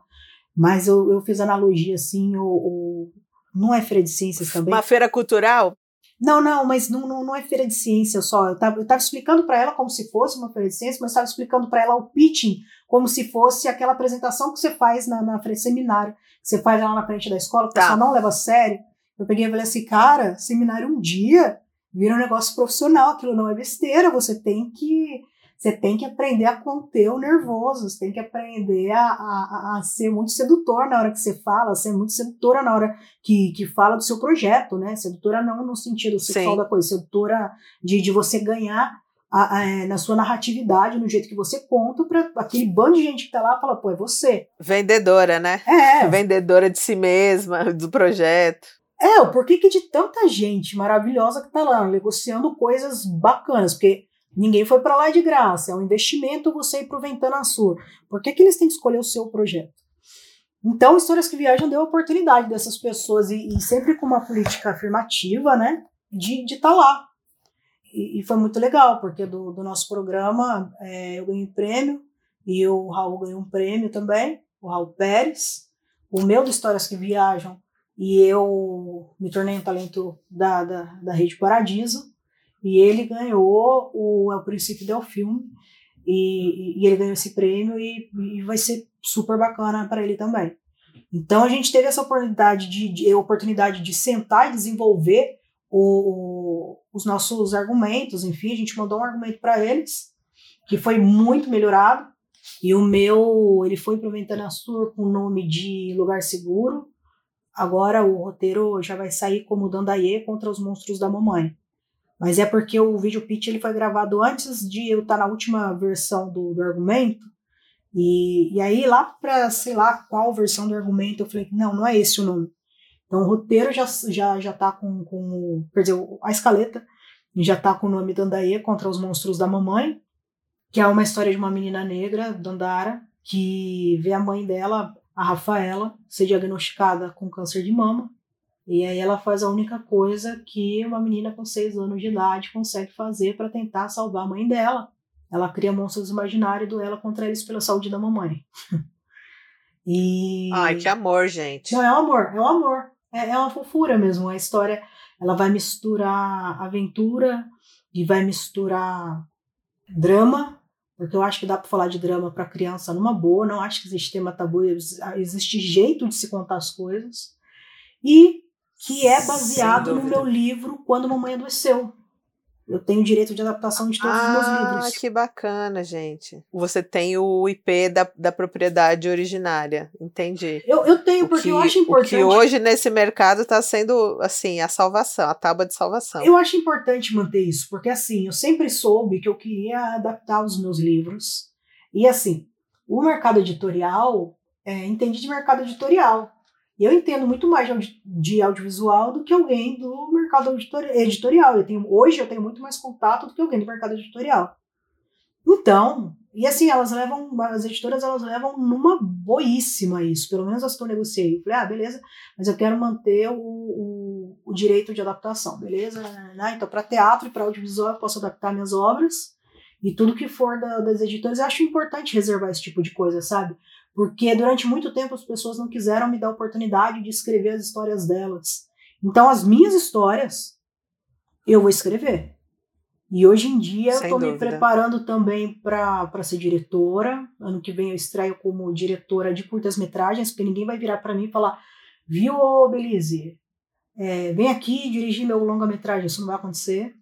Mas eu, eu fiz analogia assim, o, o, não é feira de ciências também? Uma feira cultural? Não, não, mas não, não, não é feira de ciência só. Eu estava explicando para ela como se fosse uma feira de ciência, mas estava explicando para ela o pitching como se fosse aquela apresentação que você faz na, na seminário, que você faz lá na frente da escola, que tá. o pessoal não leva a sério. Eu peguei e falei assim, cara, seminário um dia vira um negócio profissional, aquilo não é besteira, você tem que você tem que aprender a conter o nervoso, você tem que aprender a, a, a ser muito sedutor na hora que você fala, ser muito sedutora na hora que, que fala do seu projeto, né? Sedutora não no sentido sexual Sim. da coisa, sedutora de, de você ganhar a, a, é, na sua narratividade, no jeito que você conta, para aquele bando de gente que tá lá fala, pô, é você. Vendedora, né? É. Vendedora de si mesma, do projeto. É, o porquê que de tanta gente maravilhosa que tá lá negociando coisas bacanas, porque Ninguém foi para lá de graça, é um investimento você ir para o Ventana Sur. Por que, que eles têm que escolher o seu projeto? Então, Histórias que Viajam deu a oportunidade dessas pessoas, e, e sempre com uma política afirmativa, né, de estar tá lá. E, e, foi muito legal, porque do, do nosso programa é, eu ganhei um prêmio, e o Raul ganhou um prêmio também, o Raul Pérez. O meu do Histórias que Viajam, e eu me tornei um talento da, da, da Rede Paradiso. E ele ganhou o É o Princípio do Filme, e, e, ele ganhou esse prêmio e, e vai ser super bacana para ele também. Então a gente teve essa oportunidade de, de oportunidade de sentar e desenvolver o, os nossos argumentos, enfim, a gente mandou um argumento para eles que foi muito melhorado. E o meu, ele foi para Ventana com o nome de Lugar Seguro. Agora o roteiro já vai sair como Dandaye contra os Monstros da Mamãe. Mas é porque o vídeo pitch ele foi gravado antes de eu estar na última versão do, do argumento. E, e aí, lá para sei lá qual versão do argumento, eu falei: não, não é esse o nome. Então, o roteiro já, já, já tá com, com. Quer dizer, a escaleta já tá com o nome Dandaê contra os monstros da mamãe, que é uma história de uma menina negra, Dandara, que vê a mãe dela, a Rafaela, ser diagnosticada com câncer de mama. E aí ela faz a única coisa que uma menina com seis anos de idade consegue fazer para tentar salvar a mãe dela. Ela cria monstros imaginários e duela contra eles pela saúde da mamãe. e... Ai, que amor, gente. Não, é um amor, é um amor. É, é uma fofura mesmo. A história ela vai misturar aventura e vai misturar drama, porque eu acho que dá para falar de drama para criança numa boa. Não acho que existe tema tabu, existe jeito de se contar as coisas. E que é baseado no meu livro Quando Mamãe Adoeceu. Eu tenho direito de adaptação de todos ah, os meus ah, livros. Ah, que bacana, gente. Você tem o IP da, da propriedade originária, entendi. Eu, eu tenho, porque que, eu acho importante. O que hoje nesse mercado está sendo, assim, a salvação, a tábua de salvação. Eu acho importante manter isso, porque, assim, eu sempre soube que eu queria adaptar os meus livros. E, assim, o mercado editorial, é, entendi de mercado editorial. E eu entendo muito mais de, audiovisual do que alguém do mercado editorial. Eu tenho, hoje eu tenho muito mais contato do que alguém do mercado editorial. Então, e assim, elas levam, as editoras elas levam numa boíssima isso, pelo menos as que eu negociei. Eu falei, ah, beleza, mas eu quero manter o, o, o direito de adaptação, beleza? Né? Então, para teatro e para audiovisual eu posso adaptar minhas obras, e tudo que for da, das editoras, eu acho importante reservar esse tipo de coisa, sabe? Porque durante muito tempo as pessoas não quiseram me dar a oportunidade de escrever as histórias delas. Então, as minhas histórias eu vou escrever. E hoje em dia Sem eu estou me preparando também para ser diretora. Ano que vem eu estreio como diretora de curtas-metragens, porque ninguém vai virar para mim e falar: Viu, Belize? É, vem aqui dirigir meu longa-metragem. Isso não vai acontecer.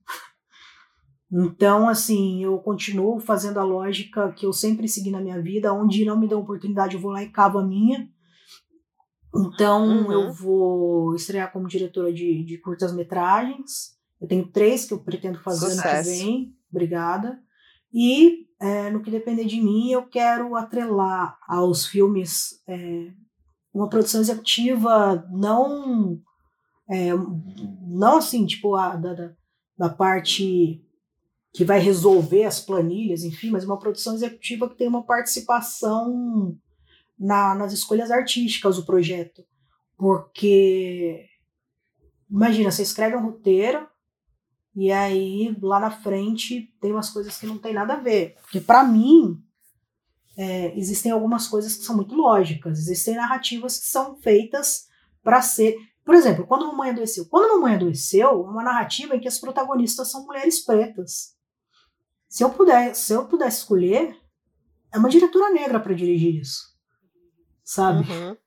Então, assim, eu continuo fazendo a lógica que eu sempre segui na minha vida, onde não me dão oportunidade, eu vou lá e cavo a minha. Então, uhum. eu vou estrear como diretora de, de curtas-metragens. Eu tenho três que eu pretendo fazer Sucesso. ano que vem. Obrigada. E, é, no que depender de mim, eu quero atrelar aos filmes é, uma produção executiva não. É, não assim, tipo, a, da, da, da parte que vai resolver as planilhas, enfim, mas uma produção executiva que tem uma participação na, nas escolhas artísticas do projeto. Porque, imagina, você escreve um roteiro e aí lá na frente tem umas coisas que não tem nada a ver. Porque para mim, é, existem algumas coisas que são muito lógicas, existem narrativas que são feitas para ser. Por exemplo, quando a mamãe adoeceu. Quando a mamãe adoeceu, é uma narrativa em que as protagonistas são mulheres pretas. Se eu puder, se eu pudesse escolher, é uma diretora negra para dirigir isso sabe? Uhum.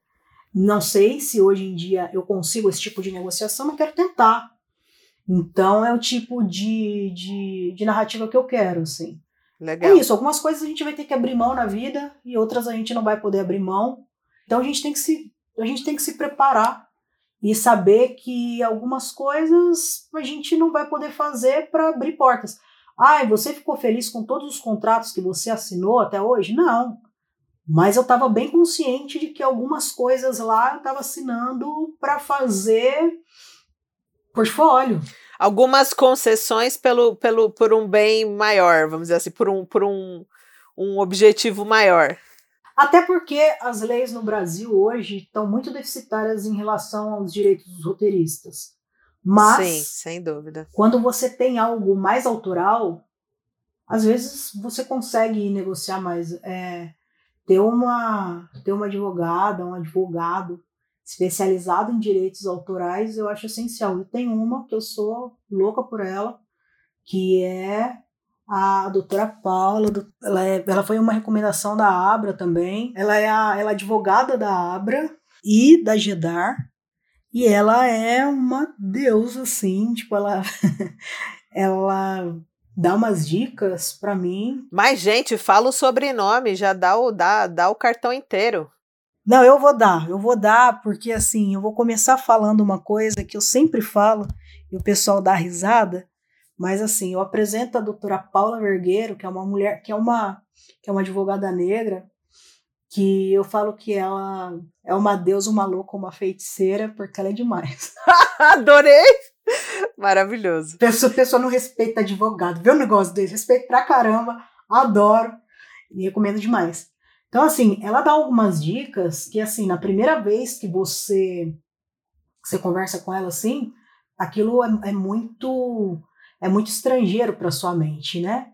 Não sei se hoje em dia eu consigo esse tipo de negociação, mas quero tentar. Então é o tipo de, de, de narrativa que eu quero, assim. Legal. É isso, algumas coisas a gente vai ter que abrir mão na vida e outras a gente não vai poder abrir mão. Então a gente tem que se, a gente tem que se preparar e saber que algumas coisas a gente não vai poder fazer para abrir portas. Ai, você ficou feliz com todos os contratos que você assinou até hoje? Não. Mas eu estava bem consciente de que algumas coisas lá eu estava assinando para fazer portfólio. Algumas concessões pelo, pelo, por um bem maior, vamos dizer assim, por um, por um, um objetivo maior. Até porque as leis no Brasil hoje estão muito deficitárias em relação aos direitos dos roteiristas. Mas, Sim, sem dúvida. Quando você tem algo mais autoral, às vezes você consegue negociar mais. É, ter uma, ter uma advogada, um advogado especializado em direitos autorais, eu acho essencial. E tem uma que eu sou louca por ela, que é a doutora Paula. Ela, é, ela foi uma recomendação da Abra também. Ela é, a, ela é advogada da Abra e da GEDAR. E ela é uma deusa, assim, tipo, ela, ela dá umas dicas para mim. Mas, gente, fala o sobrenome, já dá o, dá, dá o cartão inteiro. Não, eu vou dar, eu vou dar, porque assim, eu vou começar falando uma coisa que eu sempre falo e o pessoal dá risada, mas assim, eu apresento a doutora Paula Vergueiro, que é uma mulher, que é uma, que é uma advogada negra, que eu falo que ela é uma deusa, uma louca, uma feiticeira, porque ela é demais. Adorei! Maravilhoso. Pessoa, pessoa não respeita advogado. Vê um negócio desse? Respeito pra caramba. Adoro. E recomendo demais. Então, assim, ela dá algumas dicas que, assim, na primeira vez que você, você conversa com ela assim, aquilo é, é muito é muito estrangeiro para sua mente, né?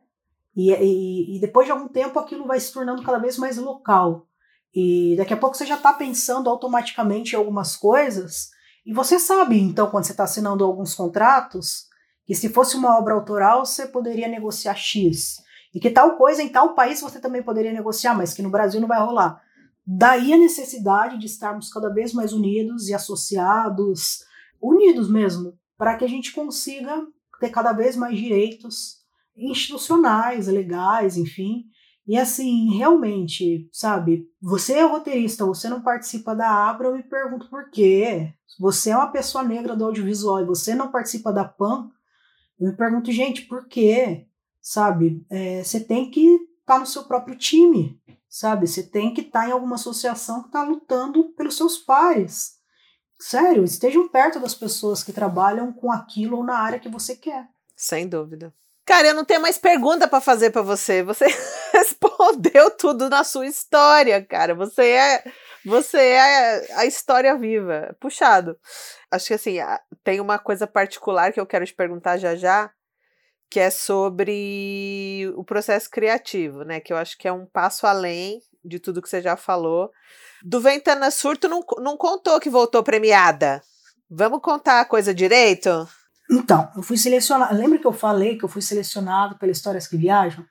E, e, e, depois de algum tempo aquilo vai se tornando cada vez mais local. E daqui a pouco você já está pensando automaticamente em algumas coisas e você sabe, então, quando você está assinando alguns contratos, que se fosse uma obra autoral, você poderia negociar X. E que tal coisa em tal país você também poderia negociar, mas que no Brasil não vai rolar. Daí a necessidade de estarmos cada vez mais unidos e associados, unidos mesmo, para que a gente consiga ter cada vez mais direitos institucionais, legais, enfim, e assim, realmente, sabe, você é roteirista, você não participa da Abra, eu me pergunto por quê. Você é uma pessoa negra do audiovisual e você não participa da PAN, eu me pergunto, gente, por quê? Sabe, é, você tem que estar tá no seu próprio time, sabe? Você tem que estar tá em alguma associação que está lutando pelos seus pares. Sério, estejam perto das pessoas que trabalham com aquilo ou na área que você quer. Sem dúvida. Cara, eu não tenho mais pergunta para fazer para você. Você respondeu tudo na sua história, cara. Você é você é a história viva. Puxado. Acho que assim, tem uma coisa particular que eu quero te perguntar já já, que é sobre o processo criativo, né? Que eu acho que é um passo além de tudo que você já falou. Do Ventana Surto não, não contou que voltou premiada. Vamos contar a coisa direito? Então, eu fui selecionado. Lembra que eu falei que eu fui selecionado pela Histórias que Viajam?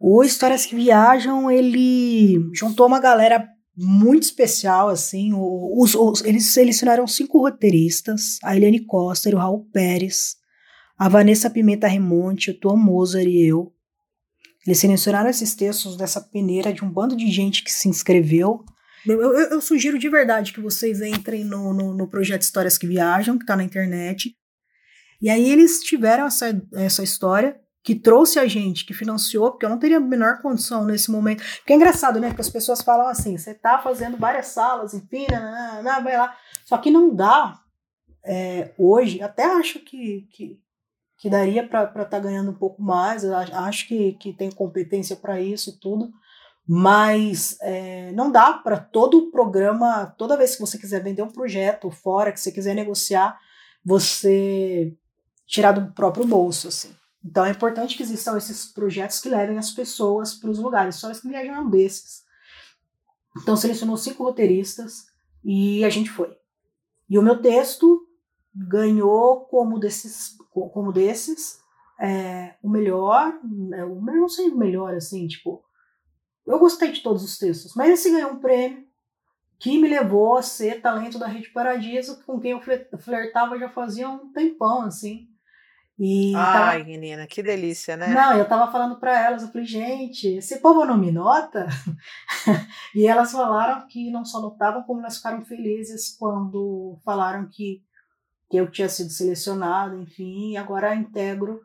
O Histórias que Viajam, ele juntou uma galera muito especial, assim. Os, os, eles selecionaram cinco roteiristas: a Eliane Costa, o Raul Pérez, a Vanessa Pimenta Remonte, o Tom Moser e eu. Eles selecionaram esses textos dessa peneira de um bando de gente que se inscreveu. Eu, eu, eu sugiro de verdade que vocês entrem no, no, no projeto Histórias que Viajam, que está na internet. E aí eles tiveram essa, essa história que trouxe a gente, que financiou, porque eu não teria a menor condição nesse momento. Porque é engraçado, né? Porque as pessoas falam assim: você tá fazendo várias salas, enfim, não, vai lá. Só que não dá é, hoje, até acho que, que, que daria para estar tá ganhando um pouco mais, acho que, que tem competência para isso tudo, mas é, não dá para todo o programa, toda vez que você quiser vender um projeto fora, que você quiser negociar, você tirar do próprio bolso, assim. Então é importante que existam esses projetos que levem as pessoas para os lugares. Só que viajam um desses. Então selecionou cinco roteiristas e a gente foi. E o meu texto ganhou como desses, como desses é, o melhor, é, eu não sei o melhor assim, tipo, eu gostei de todos os textos, mas esse ganhou um prêmio que me levou a ser talento da Rede Paradiso, com quem eu flertava já fazia um tempão, assim. E Ai, tava... menina, que delícia, né? Não, eu tava falando para elas, eu falei, gente, esse povo não me nota? e elas falaram que não só notavam, como elas ficaram felizes quando falaram que, que eu tinha sido selecionado, enfim, e agora integro,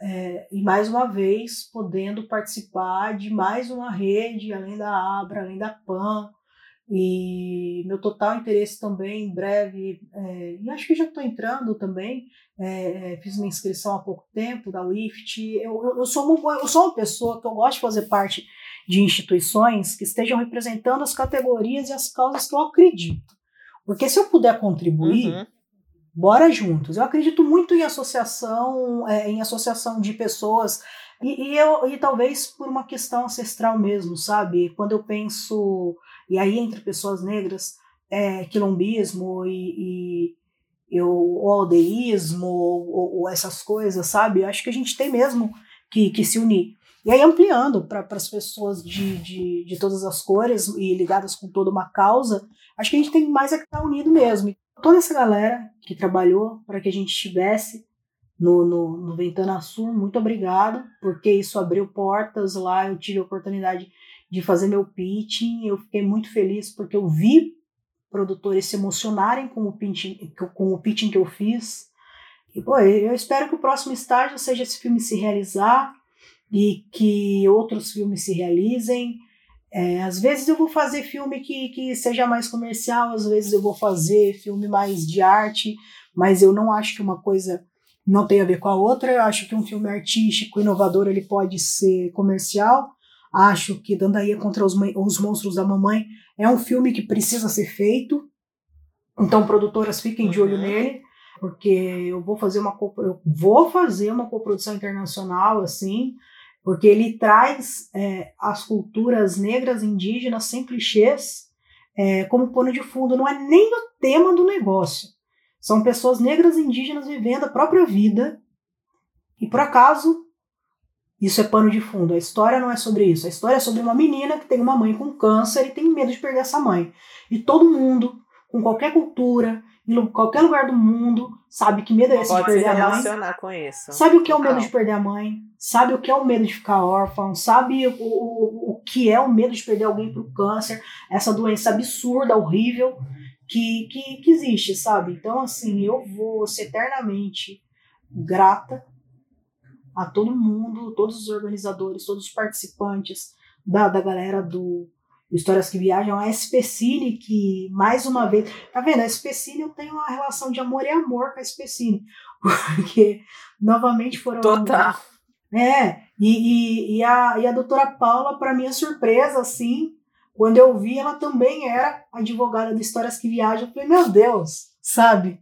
é, e mais uma vez, podendo participar de mais uma rede, além da Abra, além da PAN, e meu total interesse também, em breve, é, e acho que já estou entrando também, é, fiz uma inscrição há pouco tempo da WIFT. Eu, eu, eu, sou uma, eu sou uma pessoa que eu gosto de fazer parte de instituições que estejam representando as categorias e as causas que eu acredito. Porque se eu puder contribuir, uhum. bora juntos. Eu acredito muito em associação, é, em associação de pessoas e, e, eu, e talvez por uma questão ancestral mesmo, sabe? Quando eu penso e aí, entre pessoas negras, é, quilombismo e, e, o, o aldeísmo, ou, ou, essas coisas, sabe? Acho que a gente tem mesmo que, que se unir. E aí, ampliando para as pessoas de, de, de todas as cores e ligadas com toda uma causa, acho que a gente tem mais é que estar tá unido mesmo. Toda essa galera que trabalhou para que a gente estivesse no, no, no Ventana Sul, muito obrigada, porque isso abriu portas lá, eu tive a oportunidade de fazer meu pitching. Eu fiquei muito feliz porque eu vi produtores se emocionarem com o pitching, com o pitching que eu fiz. E, pô, eu espero que o próximo estágio seja esse filme se realizar e que outros filmes se realizem. É, às vezes eu vou fazer filme que, que seja mais comercial, às vezes eu vou fazer filme mais de arte, mas eu não acho que uma coisa não tem a ver com a outra. Eu acho que um filme artístico, inovador, ele pode ser comercial, Acho que Dandaia contra os, os Monstros da Mamãe é um filme que precisa ser feito. Então, produtoras, fiquem de olho uhum. nele, porque eu vou fazer uma eu vou fazer uma coprodução internacional assim, porque ele traz é, as culturas negras indígenas sem clichês é, como pano de fundo. Não é nem o tema do negócio. São pessoas negras indígenas vivendo a própria vida e por acaso isso é pano de fundo. A história não é sobre isso. A história é sobre uma menina que tem uma mãe com câncer e tem medo de perder essa mãe. E todo mundo, com qualquer cultura, em qualquer lugar do mundo, sabe que medo é esse Pode de perder a mãe. com isso. Sabe o que é o medo de perder a mãe? Sabe o que é o medo de ficar órfão? Sabe o, o, o que é o medo de perder alguém pro câncer? Essa doença absurda, horrível que, que, que existe, sabe? Então, assim, eu vou ser eternamente grata a todo mundo, todos os organizadores, todos os participantes da, da galera do Histórias que Viajam, a SPCine, que mais uma vez. Tá vendo? A SPCine eu tenho uma relação de amor e amor com a SPCine, porque novamente foram. Total. É, e, e, e, a, e a doutora Paula, para minha surpresa, assim, quando eu vi, ela também era advogada de Histórias que Viajam. Eu falei, meu Deus, sabe?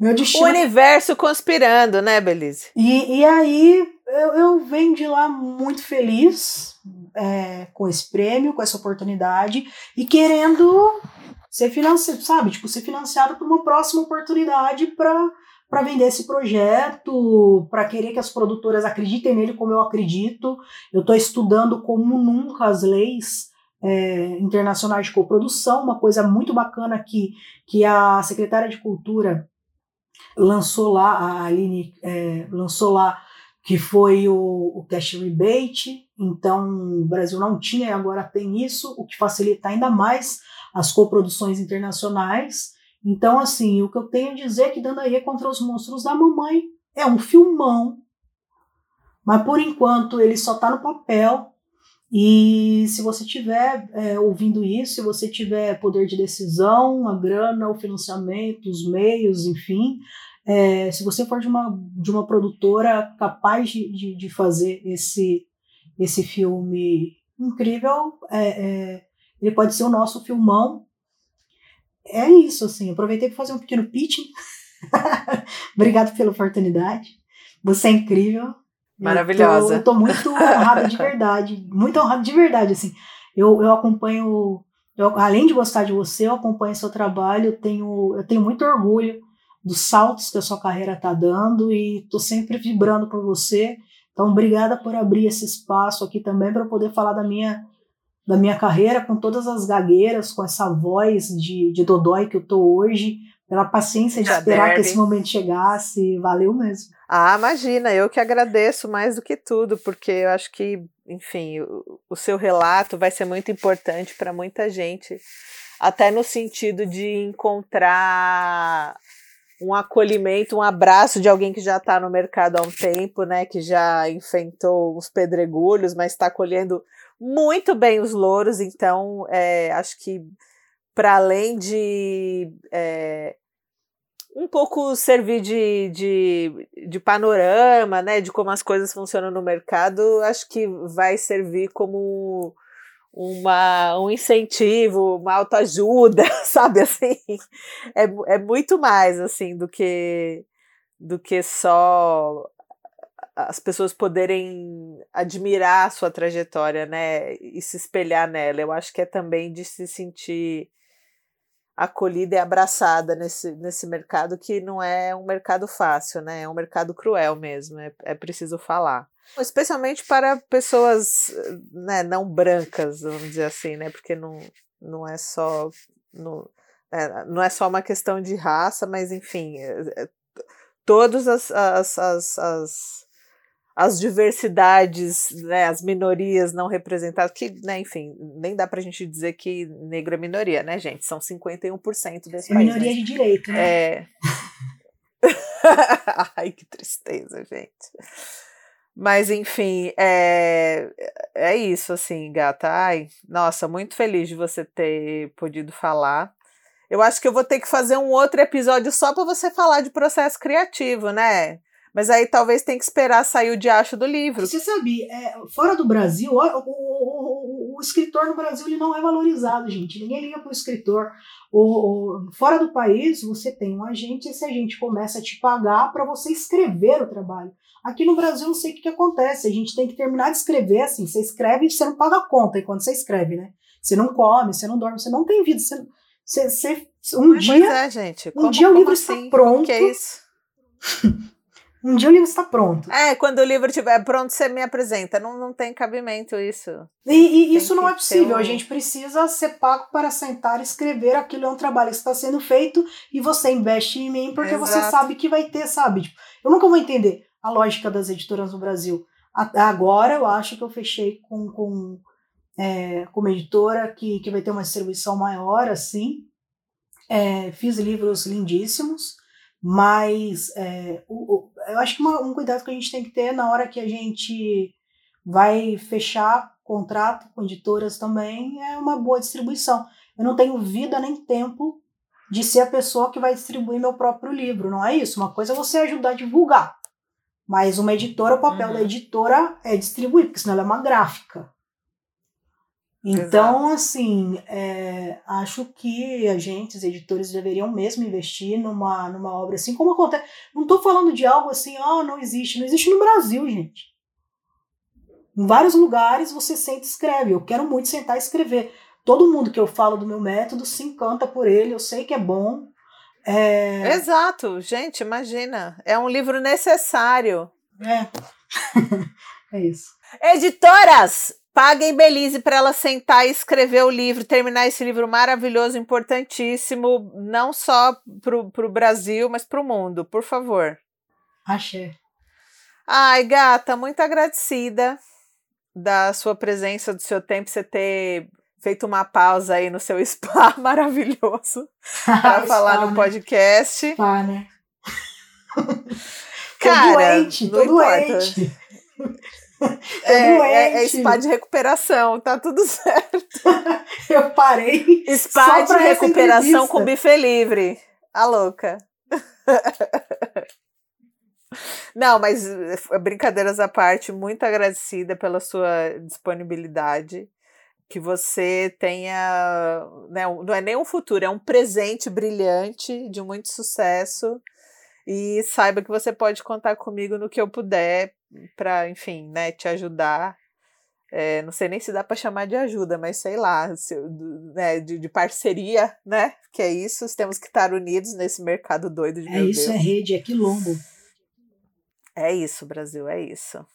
Meu destino... O universo conspirando, né, Belize? E, e aí eu, eu venho de lá muito feliz é, com esse prêmio, com essa oportunidade e querendo ser financiado, sabe? Tipo, ser financiado por uma próxima oportunidade para para vender esse projeto, para querer que as produtoras acreditem nele como eu acredito. Eu estou estudando como nunca as leis é, internacionais de coprodução, uma coisa muito bacana que, que a secretária de Cultura lançou lá, a Aline é, lançou lá, que foi o, o cash rebate. Então, o Brasil não tinha e agora tem isso, o que facilita ainda mais as coproduções internacionais. Então, assim, o que eu tenho a dizer é que Dandaí contra os Monstros da Mamãe é um filmão, mas por enquanto ele só está no papel. E se você tiver é, ouvindo isso, se você tiver poder de decisão, a grana, o financiamento, os meios, enfim, é, se você for de uma, de uma produtora capaz de, de, de fazer esse, esse filme incrível, é, é ele pode ser o nosso filmão é isso, assim. Aproveitei para fazer um pequeno pitching. Obrigado pela oportunidade. Você é incrível. Maravilhosa. Eu tô, eu tô muito honrada de verdade. Muito honrada de verdade, assim. Eu, eu acompanho. Eu, além de gostar de você, eu acompanho seu trabalho. Eu tenho, eu tenho muito orgulho dos saltos que a sua carreira está dando e tô sempre vibrando por você. Então, obrigada por abrir esse espaço aqui também para poder falar da minha da minha carreira, com todas as gagueiras, com essa voz de, de Dodói que eu tô hoje, pela paciência de esperar que esse momento chegasse, valeu mesmo. Ah, imagina, eu que agradeço mais do que tudo, porque eu acho que, enfim, o, o seu relato vai ser muito importante para muita gente, até no sentido de encontrar um acolhimento, um abraço de alguém que já está no mercado há um tempo, né, que já enfrentou os pedregulhos, mas está colhendo muito bem os louros, então é, acho que para além de é, um pouco servir de, de, de, panorama, né, de como as coisas funcionam no mercado, acho que vai servir como uma, um incentivo, uma autoajuda, sabe assim, é, é muito mais assim do que do que só as pessoas poderem admirar a sua trajetória, né, e se espelhar nela. Eu acho que é também de se sentir acolhida e abraçada nesse, nesse mercado que não é um mercado fácil, né? É um mercado cruel mesmo, é, é preciso falar. Especialmente para pessoas né, não brancas, vamos dizer assim, né? Porque não, não é só. Não, é, não é só uma questão de raça, mas enfim, é, é, todas as, as, as, as as diversidades, né, as minorias não representadas, que, né, enfim, nem dá pra gente dizer que negro é minoria, né, gente? São 51% desse é país. Minoria né? de direito, né? É. Ai, que tristeza, gente. Mas, enfim, é, é isso, assim, gata. Ai, nossa, muito feliz de você ter podido falar. Eu acho que eu vou ter que fazer um outro episódio só para você falar de processo criativo, né? Mas aí talvez tem que esperar sair o diacho do livro. Você sabe, é, fora do Brasil, o, o, o, o, escritor no Brasil ele não é valorizado, gente. Ninguém liga para o escritor. fora do país, você tem um agente e esse agente começa a te pagar para você escrever o trabalho. Aqui no Brasil, não sei o que, que acontece. A gente tem que terminar de escrever assim. Você escreve e você não paga a conta enquanto você escreve, né? Você não come, você não dorme, você não tem vida. Você, você, você um Mas dia, é, gente. um dia o livro assim? está pronto. Que é isso? Um dia o livro está pronto. É, quando o livro estiver pronto, você me apresenta. Não, não tem cabimento isso. E, e isso não é possível. Um... A gente precisa ser pago para sentar e escrever. Aquilo é um trabalho que está sendo feito e você investe em mim porque Exato. você sabe que vai ter, sabe? Tipo, eu nunca vou entender a lógica das editoras no Brasil. Agora eu acho que eu fechei com, com, é, com uma editora que, que vai ter uma distribuição maior, assim. É, fiz livros lindíssimos. Mas é, o, o, eu acho que uma, um cuidado que a gente tem que ter na hora que a gente vai fechar contrato com editoras também é uma boa distribuição. Eu não tenho vida nem tempo de ser a pessoa que vai distribuir meu próprio livro, não é isso? Uma coisa é você ajudar a divulgar, mas uma editora, o papel uhum. da editora é distribuir, porque senão ela é uma gráfica. Então, Exato. assim, é, acho que agentes, editores deveriam mesmo investir numa, numa obra assim, como acontece. Não estou falando de algo assim, ah, não existe. Não existe no Brasil, gente. Em vários lugares você senta e escreve. Eu quero muito sentar e escrever. Todo mundo que eu falo do meu método se encanta por ele, eu sei que é bom. É... Exato, gente, imagina. É um livro necessário. É. é isso. Editoras, paguem Belize para ela sentar e escrever o livro, terminar esse livro maravilhoso, importantíssimo, não só para o Brasil, mas para o mundo, por favor. Achei. Ai, gata, muito agradecida da sua presença, do seu tempo, você ter feito uma pausa aí no seu spa maravilhoso para falar no né? podcast. Spa, né? Cara, tô doente, tô doente. É, é, é, spa de recuperação, tá tudo certo. Eu parei. Spa de recuperação com buffet livre. A louca. Não, mas eh, brincadeiras à parte, muito agradecida pela sua disponibilidade. Que você tenha. Né, não é nem um futuro, é um presente brilhante de muito sucesso. E saiba que você pode contar comigo no que eu puder para, enfim, né, te ajudar. É, não sei nem se dá para chamar de ajuda, mas sei lá, se, né, de, de, parceria, né? Que é isso, temos que estar unidos nesse mercado doido de É isso, Deus. é rede, é quilombo. É isso, Brasil, é isso.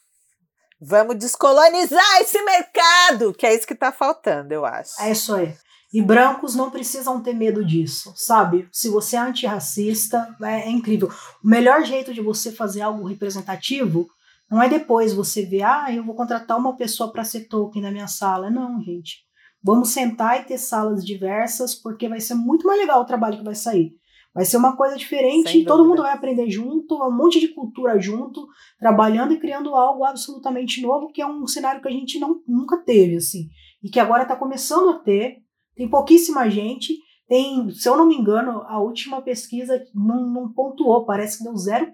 Vamos descolonizar esse mercado, que é isso que está faltando, eu acho. É isso aí. E brancos não precisam ter medo disso, sabe? Se você é antirracista, é, é incrível. O melhor jeito de você fazer algo representativo não é depois você ver, ah, eu vou contratar uma pessoa para ser token na minha sala. Não, gente. Vamos sentar e ter salas diversas, porque vai ser muito mais legal o trabalho que vai sair. Vai ser uma coisa diferente, todo mundo vai aprender junto, um monte de cultura junto, trabalhando e criando algo absolutamente novo, que é um cenário que a gente não, nunca teve, assim. E que agora está começando a ter. Tem pouquíssima gente. Tem, se eu não me engano, a última pesquisa não, não pontuou, parece que deu 0%.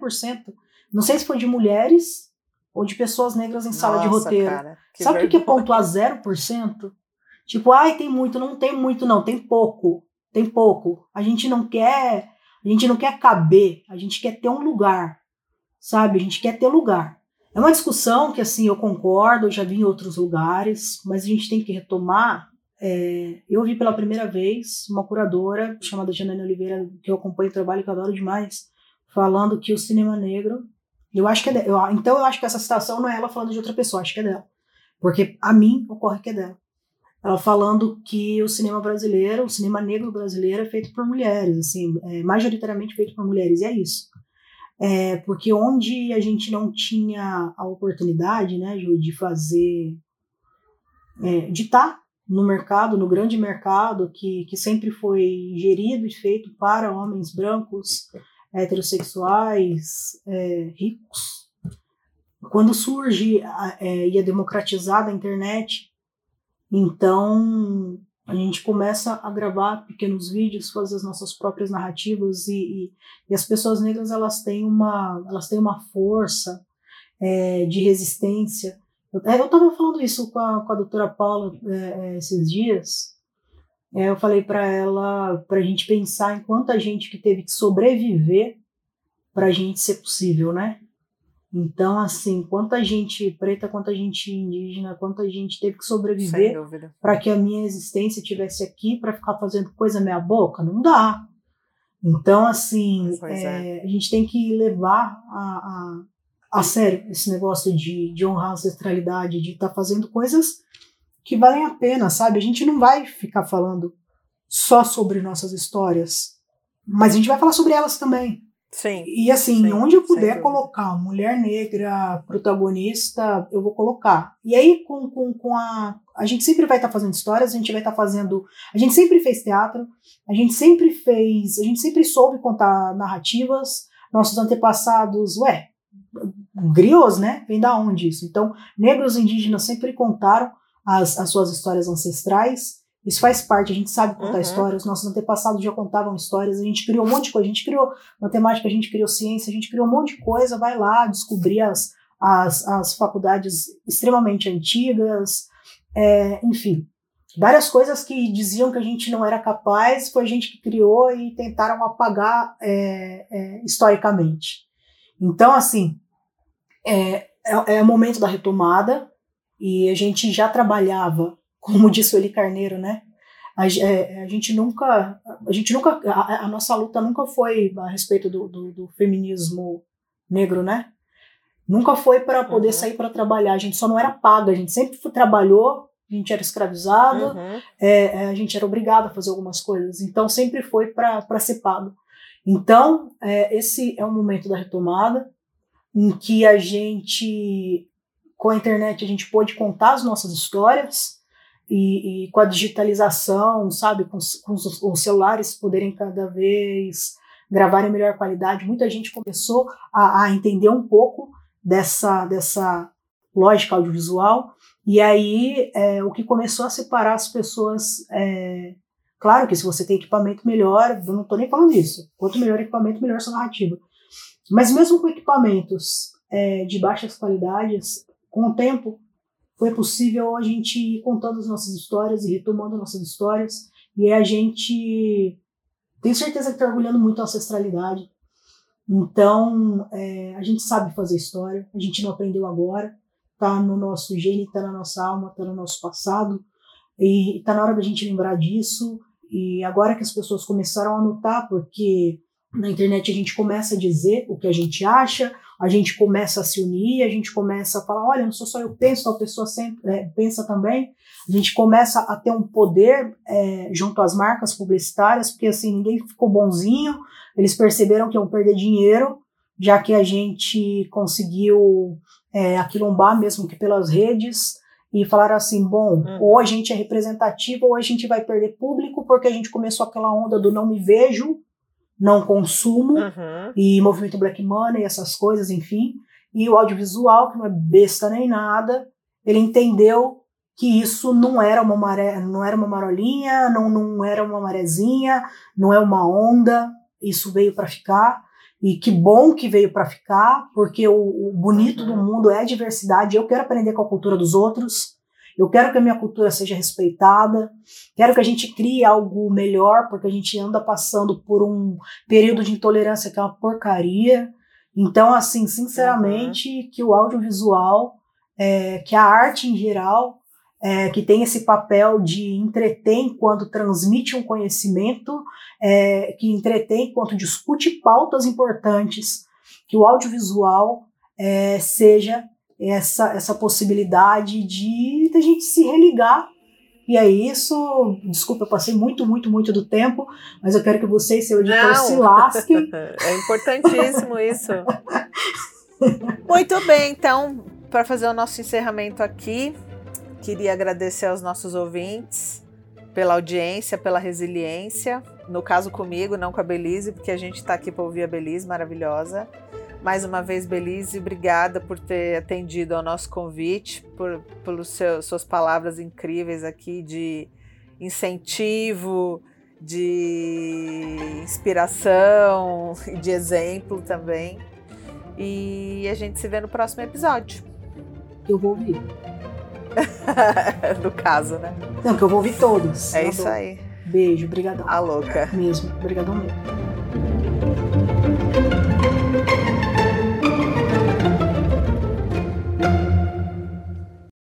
Não sei se foi de mulheres ou de pessoas negras em sala Nossa, de roteiro. Cara, Sabe por que pontuar 0%? Tipo, ai, tem muito, não tem muito, não, tem pouco. Tem pouco. A gente não quer a gente não quer caber, a gente quer ter um lugar, sabe? A gente quer ter lugar. É uma discussão que, assim, eu concordo, eu já vi em outros lugares, mas a gente tem que retomar. É, eu vi pela primeira vez uma curadora chamada Janaína Oliveira, que eu acompanho o trabalho, que eu adoro demais, falando que o cinema negro. Eu acho que é dela. então eu acho que essa citação não é ela falando de outra pessoa, acho que é dela. Porque a mim ocorre que é dela ela falando que o cinema brasileiro, o cinema negro brasileiro é feito por mulheres, assim, é majoritariamente feito por mulheres, e é isso. É, porque onde a gente não tinha a oportunidade, né, Ju, de fazer, é, de estar tá no mercado, no grande mercado, que, que sempre foi gerido e feito para homens brancos, heterossexuais, é, ricos. Quando surge é, e é democratizada a internet, então, a gente começa a gravar pequenos vídeos, fazer as nossas próprias narrativas e, e, e as pessoas negras elas têm uma, elas têm uma força é, de resistência. Eu estava falando isso com a, com a doutora Paula é, é esses dias. É, eu falei para ela para a gente pensar em quanta gente que teve que sobreviver para a gente ser possível, né? Então, assim, quanta gente preta, quanta gente indígena, quanta gente teve que sobreviver para que a minha existência tivesse aqui para ficar fazendo coisa meia boca? Não dá. Então, assim, é, é. a gente tem que levar a, a, a sério esse negócio de, de honrar a ancestralidade, de estar tá fazendo coisas que valem a pena, sabe? A gente não vai ficar falando só sobre nossas histórias, mas a gente vai falar sobre elas também. Sim. E assim, sim, onde eu puder colocar mulher negra protagonista, eu vou colocar. E aí, com, com, com a. A gente sempre vai estar tá fazendo histórias, a gente vai estar tá fazendo. A gente sempre fez teatro, a gente sempre fez. A gente sempre soube contar narrativas. Nossos antepassados, ué, griots, né? Vem da onde isso? Então, negros indígenas sempre contaram as, as suas histórias ancestrais. Isso faz parte, a gente sabe contar uhum. histórias, os nossos antepassados já contavam histórias, a gente criou um monte de coisa, a gente criou matemática, a gente criou ciência, a gente criou um monte de coisa, vai lá descobrir as, as, as faculdades extremamente antigas, é, enfim. Várias coisas que diziam que a gente não era capaz, foi a gente que criou e tentaram apagar é, é, historicamente. Então, assim, é, é, é o momento da retomada, e a gente já trabalhava como disse o Eli Carneiro, né? a, é, a, gente nunca, a gente nunca, a, a, nossa luta nunca foi a respeito do, do, do feminismo negro, né? Nunca foi para poder uhum. sair para trabalhar. A gente só não era paga. A gente sempre trabalhou. A gente era escravizado. Uhum. É, é, a gente era obrigado a fazer algumas coisas. Então sempre foi para ser pago. Então é, esse é um momento da retomada em que a gente, com a internet, a gente pôde contar as nossas histórias e, e com a digitalização, sabe, com, com os, os, celulares poderem cada vez gravar em melhor qualidade, muita gente começou a, a entender um pouco dessa, dessa lógica audiovisual. E aí, é, o que começou a separar as pessoas. É, claro que se você tem equipamento melhor, eu não estou nem falando isso. Quanto melhor equipamento, melhor sua narrativa. Mas mesmo com equipamentos é, de baixas qualidades, com o tempo, foi possível a gente ir contando as nossas histórias e retomando nossas histórias. E a gente. Tenho certeza que está orgulhando muito a ancestralidade. Então, é, a gente sabe fazer história, a gente não aprendeu agora, tá no nosso gene, tá na nossa alma, tá no nosso passado, e tá na hora da gente lembrar disso. E agora que as pessoas começaram a notar, porque na internet a gente começa a dizer o que a gente acha, a gente começa a se unir, a gente começa a falar, olha, não sou só eu penso, a pessoa sempre, é, pensa também. A gente começa a ter um poder é, junto às marcas publicitárias, porque assim, ninguém ficou bonzinho, eles perceberam que iam perder dinheiro, já que a gente conseguiu é, aquilombar mesmo que pelas redes, e falaram assim, bom, uhum. ou a gente é representativo ou a gente vai perder público, porque a gente começou aquela onda do não me vejo, não consumo, uhum. e movimento Black Money, essas coisas, enfim. E o audiovisual, que não é besta nem nada, ele entendeu que isso não era uma maré, não era uma marolinha, não, não era uma marezinha, não é uma onda, isso veio para ficar. E que bom que veio para ficar, porque o, o bonito do uhum. mundo é a diversidade. Eu quero aprender com a cultura dos outros. Eu quero que a minha cultura seja respeitada, quero que a gente crie algo melhor, porque a gente anda passando por um período de intolerância que é uma porcaria. Então, assim, sinceramente, uhum. que o audiovisual, é, que a arte em geral, é, que tem esse papel de entreter enquanto transmite um conhecimento, é, que entretém enquanto discute pautas importantes, que o audiovisual é, seja essa, essa possibilidade de, a gente se religar. E é isso. Desculpa, eu passei muito, muito, muito do tempo, mas eu quero que você e seu editor Não. se lasquem. é importantíssimo isso. muito bem, então, para fazer o nosso encerramento aqui, queria agradecer aos nossos ouvintes pela audiência, pela resiliência. No caso comigo, não com a Belize, porque a gente está aqui para ouvir a Belize, maravilhosa. Mais uma vez, Belize, obrigada por ter atendido ao nosso convite, por pelas suas palavras incríveis aqui de incentivo, de inspiração e de exemplo também. E a gente se vê no próximo episódio. Eu vou ouvir. no caso, né? Não, que eu vou ouvir todos. É isso aí. Beijo, brigadão. A louca. Mesmo, brigadão mesmo.